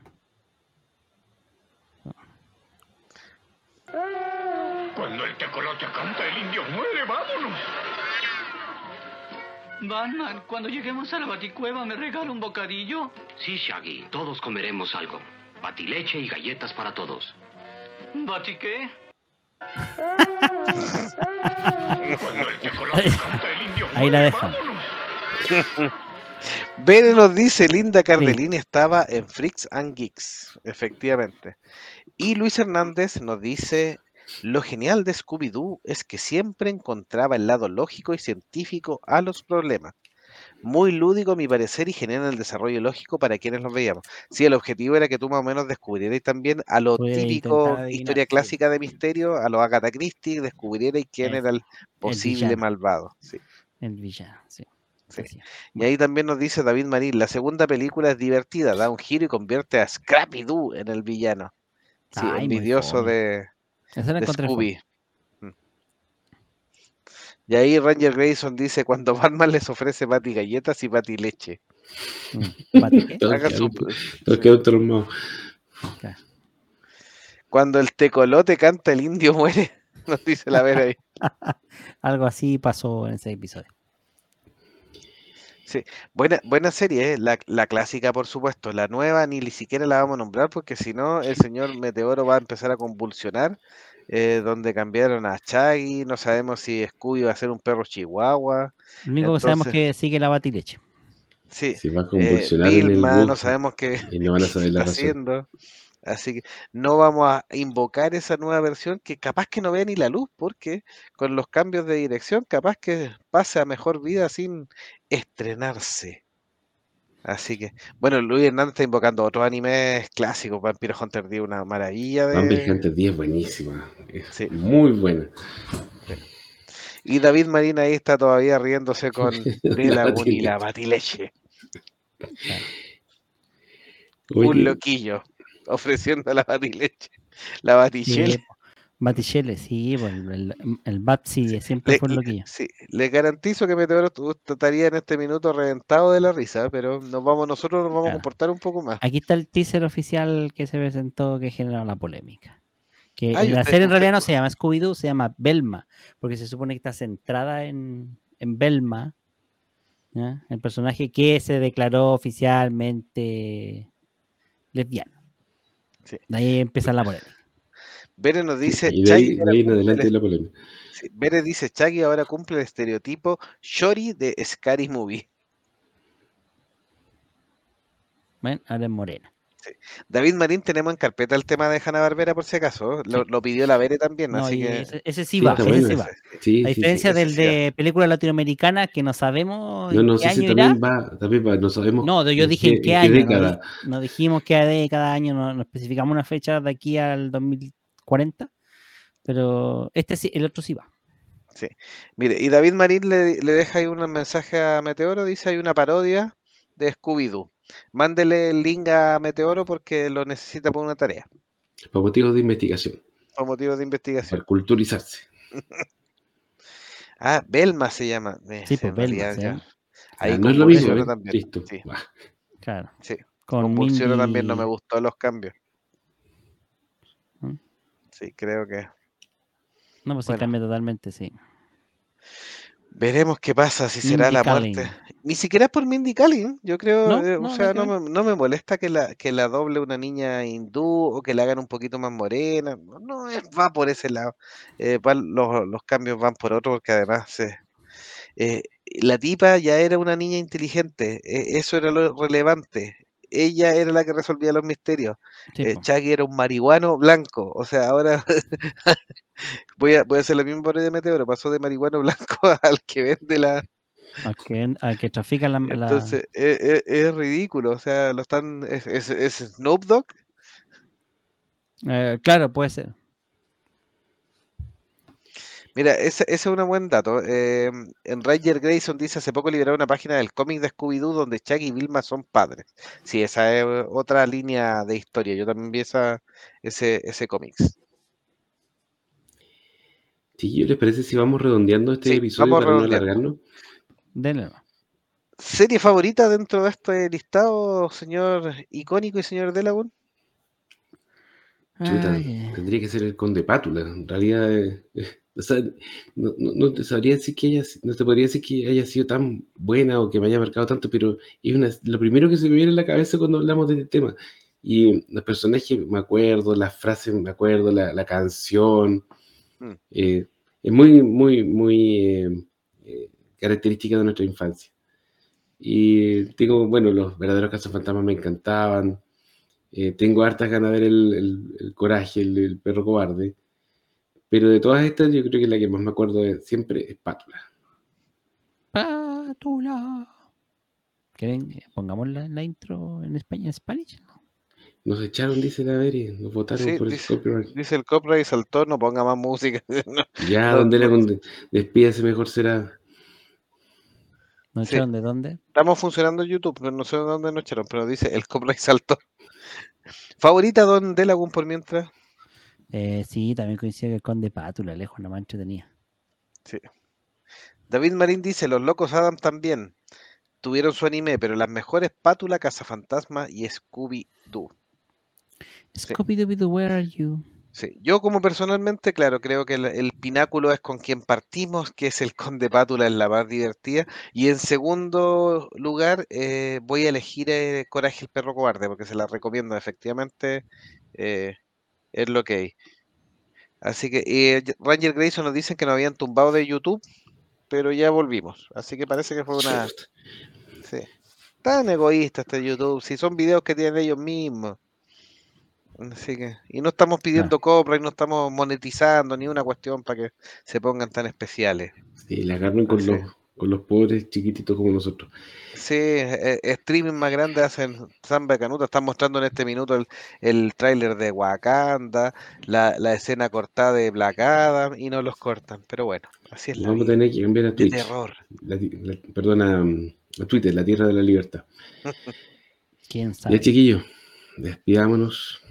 Cuando el tecolote canta, el indio muere, vámonos. Batman, cuando lleguemos a la baticueva, ¿me regala un bocadillo? Sí, Shaggy, todos comeremos algo. Batileche y galletas para todos. ¿Bati qué? Ahí la dejan. Bene nos dice, Linda Cardellini estaba en Freaks and Geeks, efectivamente. Y Luis Hernández nos dice, lo genial de Scooby-Doo es que siempre encontraba el lado lógico y científico a los problemas. Muy lúdico a mi parecer y genera el desarrollo lógico para quienes los veíamos. Sí, el objetivo era que tú más o menos descubrieras también a lo típico, adivinar, historia sí. clásica de misterio, a los Agatha Christie, descubrierais quién era el posible malvado. Sí. El villano, sí. Y ahí también nos dice David Marín, la segunda película es divertida, da un giro y convierte a Scrappy Doo en el villano. Sí, Ay, envidioso de, de. Scooby. Y ahí Ranger Grayson dice, cuando Batman les ofrece pati galletas y pati leche. Mm, sí. Cuando el tecolote canta, el indio muere, nos dice la vera ahí. Algo así pasó en ese episodio. Buena, buena serie, ¿eh? la, la clásica por supuesto, la nueva ni siquiera la vamos a nombrar porque si no el señor Meteoro va a empezar a convulsionar eh, donde cambiaron a Chaggy, no sabemos si Scooby va a ser un perro chihuahua, Lo único que sabemos Entonces- que sigue la batileche. sí, Se va a eh, convulsionar en el Vilma, no sabemos qué, y no van a qué saber la está razón. haciendo, así que no vamos a invocar esa nueva versión que capaz que no vea ni la luz, porque con los cambios de dirección capaz que pase a mejor vida sin estrenarse. Así que, bueno, Luis Hernández está invocando otros animes clásicos. Vampiro Hunter D, una maravilla Vampire de. Hunter 10 es buenísima. Es Sí. muy buena. Y David Marín ahí está todavía riéndose con La y la batileche. Un loquillo ofreciendo la batileche. La batichelle. Batichelle, sí, po, el, el, el Bat sí, siempre Le, fue un loquillo. sí, le garantizo que Meteoro estaría en este minuto reventado de la risa, pero nos vamos, nosotros nos vamos a comportar un poco más. Aquí está el teaser oficial que se presentó que generó la polémica. Que Ay, la usted- serie en realidad no se llama Scooby-Doo, se llama Belma, porque se supone que está centrada en, en Belma, el personaje que se declaró oficialmente lesbiano. Sí. De ahí empieza la polémica. Bere nos dice, y de ahí, Chaggy de ahora ahí en cumple el adelante la polémica. Sí, Bere dice, Chaggy ahora cumple el estereotipo Shori de Scary Movie. ¿Ven? Es morena. David Marín tenemos en carpeta el tema de Hanna Barbera por si acaso. Lo, lo pidió la Bere también, No, así y que ese, ese sí va, ese bueno sí va. Sí, A sí, sí. diferencia del sí de película latinoamericana que no sabemos No, en no sé si irá. también va, también va, no sabemos. No, yo en dije en qué en año. no década. No, dijimos que de cada año, no, no especificamos una fecha de aquí al 2040. Pero este sí, el otro sí va. Mire, y David Marín le, le deja ahí un mensaje a Meteoro, dice hay una parodia de Scooby-Doo. Mándele el link a Meteoro porque lo necesita por una tarea, Por motivos de investigación, por motivos de investigación. para culturizarse. Ah, Belma se llama. eh, Sí, sí, pues, Belma, sí. ya. Ah, Ahí no es lo mismo, ¿eh? también. Listo. Sí. Claro. sí. Con también, no me gustó los cambios. Sí, creo que. No, pues se Bueno. cambia totalmente, sí. Veremos qué pasa, si será Mindy la muerte. Ni siquiera es por Mindy Kaling, yo creo, No, eh, o sea, no me, no me molesta que la, que la doble una niña hindú o que la hagan un poquito más morena, no, es- va por ese lado. Eh, va- los, los cambios van por otro, porque además eh, eh, la tipa ya era una niña inteligente, eh, eso era lo relevante. Ella era la que resolvía los misterios. Sí, Eh. Chucky era un marihuano blanco. O sea, ahora voy a, voy a hacer lo mismo por de Meteoro. Pasó de marihuano blanco al que vende la. al, que, al que trafica la, la- Entonces, es, es- es ridículo. O sea, lo están. Es, es, es Snoop Dogg. Eh, claro, puede ser. Mira, ese, ese es un buen dato. Eh, en Ranger Grayson dice hace poco liberaron una página del cómic de Scooby-Doo donde Chucky y Vilma son padres. Sí, esa es otra línea de historia. Yo también vi esa, ese, ese cómics. Sí, ¿les parece si vamos redondeando este Sí, episodio vamos para no alargarnos? Denle. ¿Serie favorita dentro de este listado, señor icónico y señor Delagun? Chuta, Ay, tendría que ser el Conde Pátula. En realidad, eh, eh, o sea, no, no- no te sabría decir que haya, no te podría decir que haya sido tan buena o que me haya marcado tanto, pero es una, lo primero que se me viene a la cabeza cuando hablamos de este tema. Y los personajes me acuerdo, las frases me acuerdo, la, la canción. Mm. eh, es muy, muy, muy eh, eh, característica de nuestra infancia. Y tengo, bueno, los verdaderos cazafantasmas me encantaban. Eh, tengo hartas ganas de ver el, el- el coraje, el, el perro cobarde. Pero de todas estas, yo creo que la que más me acuerdo de siempre es Pátula. Pátula. ¿Quieren que pongamos la, la intro en español, en Spanish? No. Nos echaron, dice la Veri, nos votaron Sí, por el copyright. Dice el copyright saltó, no ponga más música. No, Ya, no, donde la despídase mejor será. ¿No Sí. echaron de dónde? Estamos funcionando en YouTube, pero no sé dónde nos echaron, pero dice el copyright saltó. ¿Favorita Don Delagun por mientras? Eh, sí, también coincide que el Conde Pátula, lejos, la mancha tenía. David Marín dice, los locos Adam también tuvieron su anime, pero las mejores Pátula, Cazafantasma y Scooby-Doo. Sí. Scooby-Doo, where are you? Sí, yo como personalmente, claro, creo que el, el pináculo es con quien partimos, que es el Conde Pátula, es la más divertida. Y en segundo lugar, eh, voy a elegir eh, Coraje el perro cobarde, porque se la recomiendo, efectivamente, eh, es lo que hay. Así que eh, y- Ranger Grayson nos dicen que nos habían tumbado de YouTube, pero ya volvimos. Así que parece que fue una. Sí. Tan egoísta este YouTube, si son videos que tienen ellos mismos. Así que, y no estamos pidiendo cobra y no estamos monetizando ni una cuestión para que se pongan tan especiales. Sí, la agarran con los, con los pobres chiquititos como nosotros. Sí, eh, eh, streaming más grande hacen Samba Canuta. Están mostrando en este minuto el, el tráiler de Wakanda, la, la escena cortada de Black Adam y no los cortan. Pero bueno, así es la Vamos a tener que cambiar a De Twitch. terror. La ti- la- perdona, a Twitter, la Tierra de la Libertad. ¿Quién sabe? Ya, chiquillos, despidámonos.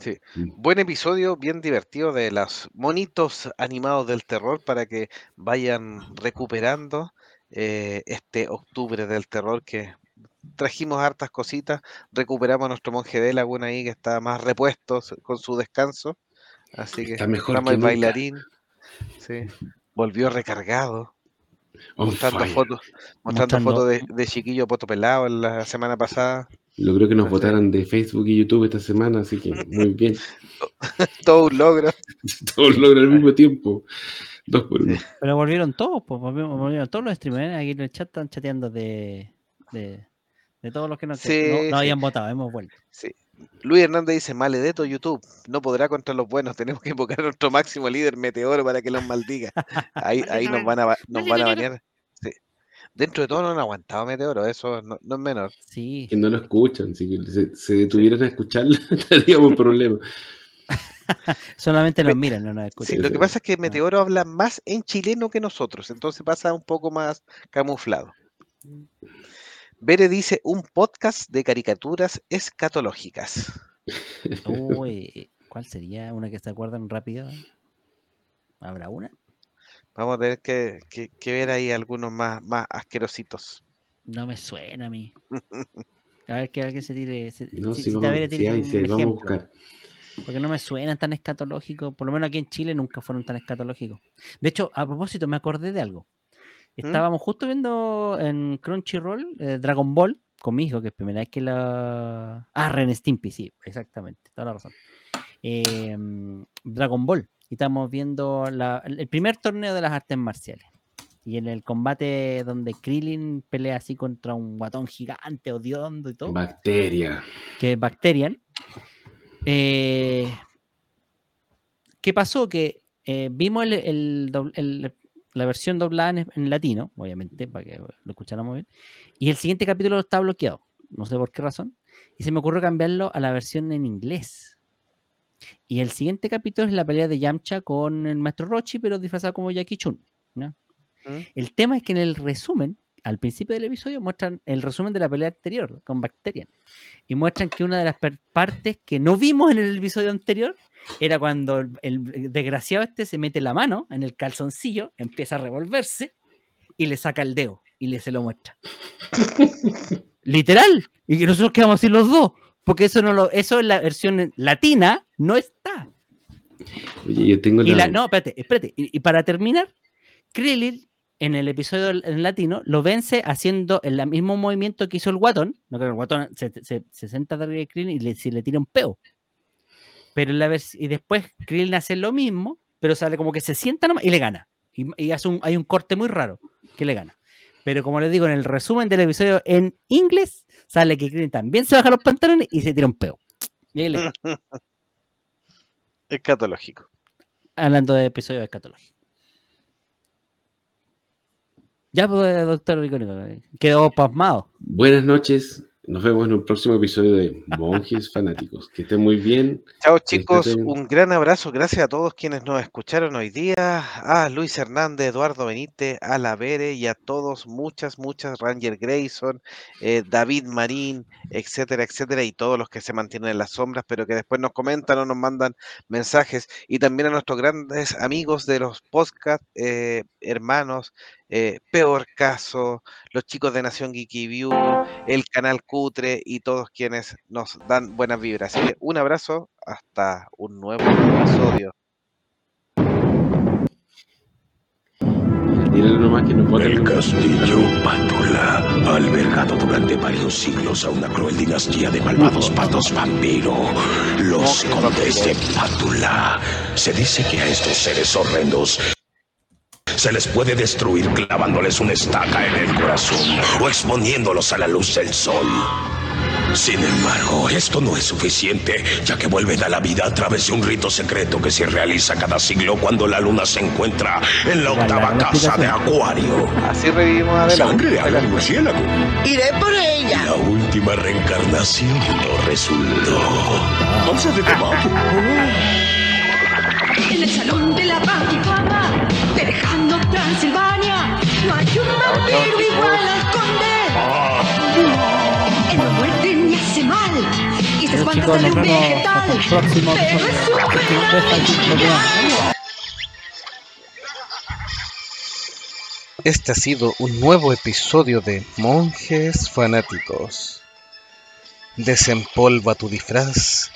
Sí. Mm. Buen episodio, bien divertido de los monitos animados del terror para que vayan recuperando eh, este octubre del terror que trajimos hartas cositas, recuperamos a nuestro monje de Laguna ahí que está más repuesto con su descanso, así que Está mejor que el bailarín, sí, volvió recargado, mostrando fire. fotos, mostrando Mostrando- fotos de, de chiquillo poto pelado la semana pasada, Logró que nos votaran de Facebook y YouTube esta semana, así que muy bien. todo un logro. Todos logran al mismo tiempo. Dos por uno. Pero volvieron todos, pues volvieron, volvieron todos los streamers. Aquí en el chat están chateando de, de, de todos los que no, que Sí, no, no sí. habían votado, hemos vuelto. Sí. Luis Hernández dice, maledeto YouTube, no podrá contra los buenos, tenemos que invocar a nuestro máximo líder Meteoro para que los maldiga. Ahí, ahí nos van a, ba- nos van a banear. Sí. Dentro de todo no han aguantado Meteoro, eso no, no es menor. Sí, Que no lo escuchan. Si se, se detuvieran a escucharlo, estaríamos en problemas. solamente nos miran, no nos Sí, escuchan. lo que pasa es que Meteoro habla más en chileno que nosotros, entonces pasa un poco más camuflado. Bere dice, un podcast de caricaturas escatológicas. Uy, ¿cuál sería? ¿Una que se acuerdan rápido? ¿Habrá una? Vamos a tener que, que- que ver ahí algunos más, más asquerositos. No me suena a mí. A ver que alguien se tire. se- No, si- si, si vamos, Tavera si tire hay, un si hay, vamos a buscar. Porque no me suenan tan escatológicos. Por lo menos aquí en Chile nunca fueron tan escatológicos. De hecho, a propósito, me acordé de algo. ¿Mm? Estábamos justo viendo en Crunchyroll eh, Dragon Ball con mi hijo, que es primera vez que la. Ah, Ren Stimpy, sí, exactamente, toda la razón. Eh, mm, Dragon Ball. Y estamos viendo la- el primer torneo de las artes marciales. Y en el combate donde Krillin pelea así contra un guatón gigante, odiondo y todo Bacteria. que es Bacterian. Eh, ¿Qué pasó? Que eh, vimos el- el dobl- el- la versión doblada en, en latino, obviamente, para que lo escucháramos bien, y el siguiente capítulo está bloqueado, no sé por qué razón, y se me ocurrió cambiarlo a la versión en inglés. Y el siguiente capítulo es la pelea de Yamcha con el maestro Rochi, pero disfrazado como Jackie Chun. ¿no? ¿Mm? El tema es que en el resumen, al principio del episodio, muestran el resumen de la pelea anterior con Bacterian. Y muestran que una de las partes que no vimos en el episodio anterior era cuando el, el desgraciado este se mete la mano en el calzoncillo, empieza a revolverse y le saca el dedo y le se lo muestra. Literal. Y que nosotros quedamos así los dos. Porque eso no lo, eso en la versión latina no está. Oye, yo tengo Y la. no, espérate, espérate. Y, y para terminar, Krillin en el episodio en latino lo vence haciendo el mismo movimiento que hizo el guatón. No que el guatón se, se, se senta arriba de Krillin y le, se le tira un peo. Pero la y después Krillin hace lo mismo, pero sale como que se sienta nomás y le gana. Y, y hace un, hay un corte muy raro que le gana. Pero como les digo, en el resumen del episodio en inglés, sale que Krillin también se baja los pantalones y se tira un peo. Y le. Escatológico. hablando de episodios escatológicos. Ya, pues, doctor Ricónico, quedó pasmado. Buenas noches. Nos vemos en un próximo episodio de Monjes Fanáticos. Que estén muy bien. Chao chicos, un gran abrazo, gracias a todos quienes nos escucharon hoy día, a Luis Hernández, Eduardo Benítez, a La Vere y a todos, muchas, muchas, Ranger Grayson, eh, David Marín, etcétera, etcétera, y todos los que se mantienen en las sombras, pero que después nos comentan o nos mandan mensajes, y también a nuestros grandes amigos de los podcast, eh, hermanos, eh, Peor Caso, los chicos de Nación Geeky View, el canal Cutre y todos quienes nos dan buenas vibras. Así que un abrazo, hasta un nuevo episodio. El castillo Pátula ha albergado durante varios siglos a una cruel dinastía de malvados patos vampiro, los condes de Pátula. Se dice que a estos seres horrendos se les puede destruir clavándoles una estaca en el corazón o exponiéndolos a la luz del sol. Sin embargo, esto no es suficiente, ya que vuelven a la vida a través de un rito secreto que se realiza cada siglo cuando la luna se encuentra en la octava la casa de. Acuario. Así revivimos a. Sangre de murciélago. Iré por ella. La última reencarnación no resultó. Once de debate. En el salón de la lejano Transilvania, no hay un vampiro igual al conde. Él no muerde ni hace mal, y se espanta de un vegetal. próximo Pero es episodio. un Este. Este ha sido un nuevo episodio de Monjes Fanáticos. Desempolva tu disfraz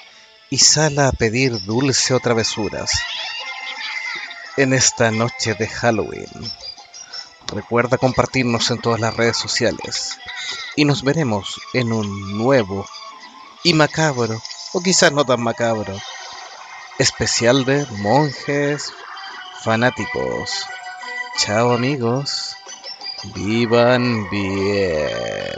y sala a pedir dulce o travesuras en esta noche de Halloween. Recuerda compartirnos en todas las redes sociales y nos veremos en un nuevo y macabro, o quizás no tan macabro, especial de Monjes Fanáticos. Chao amigos. Vivan bien.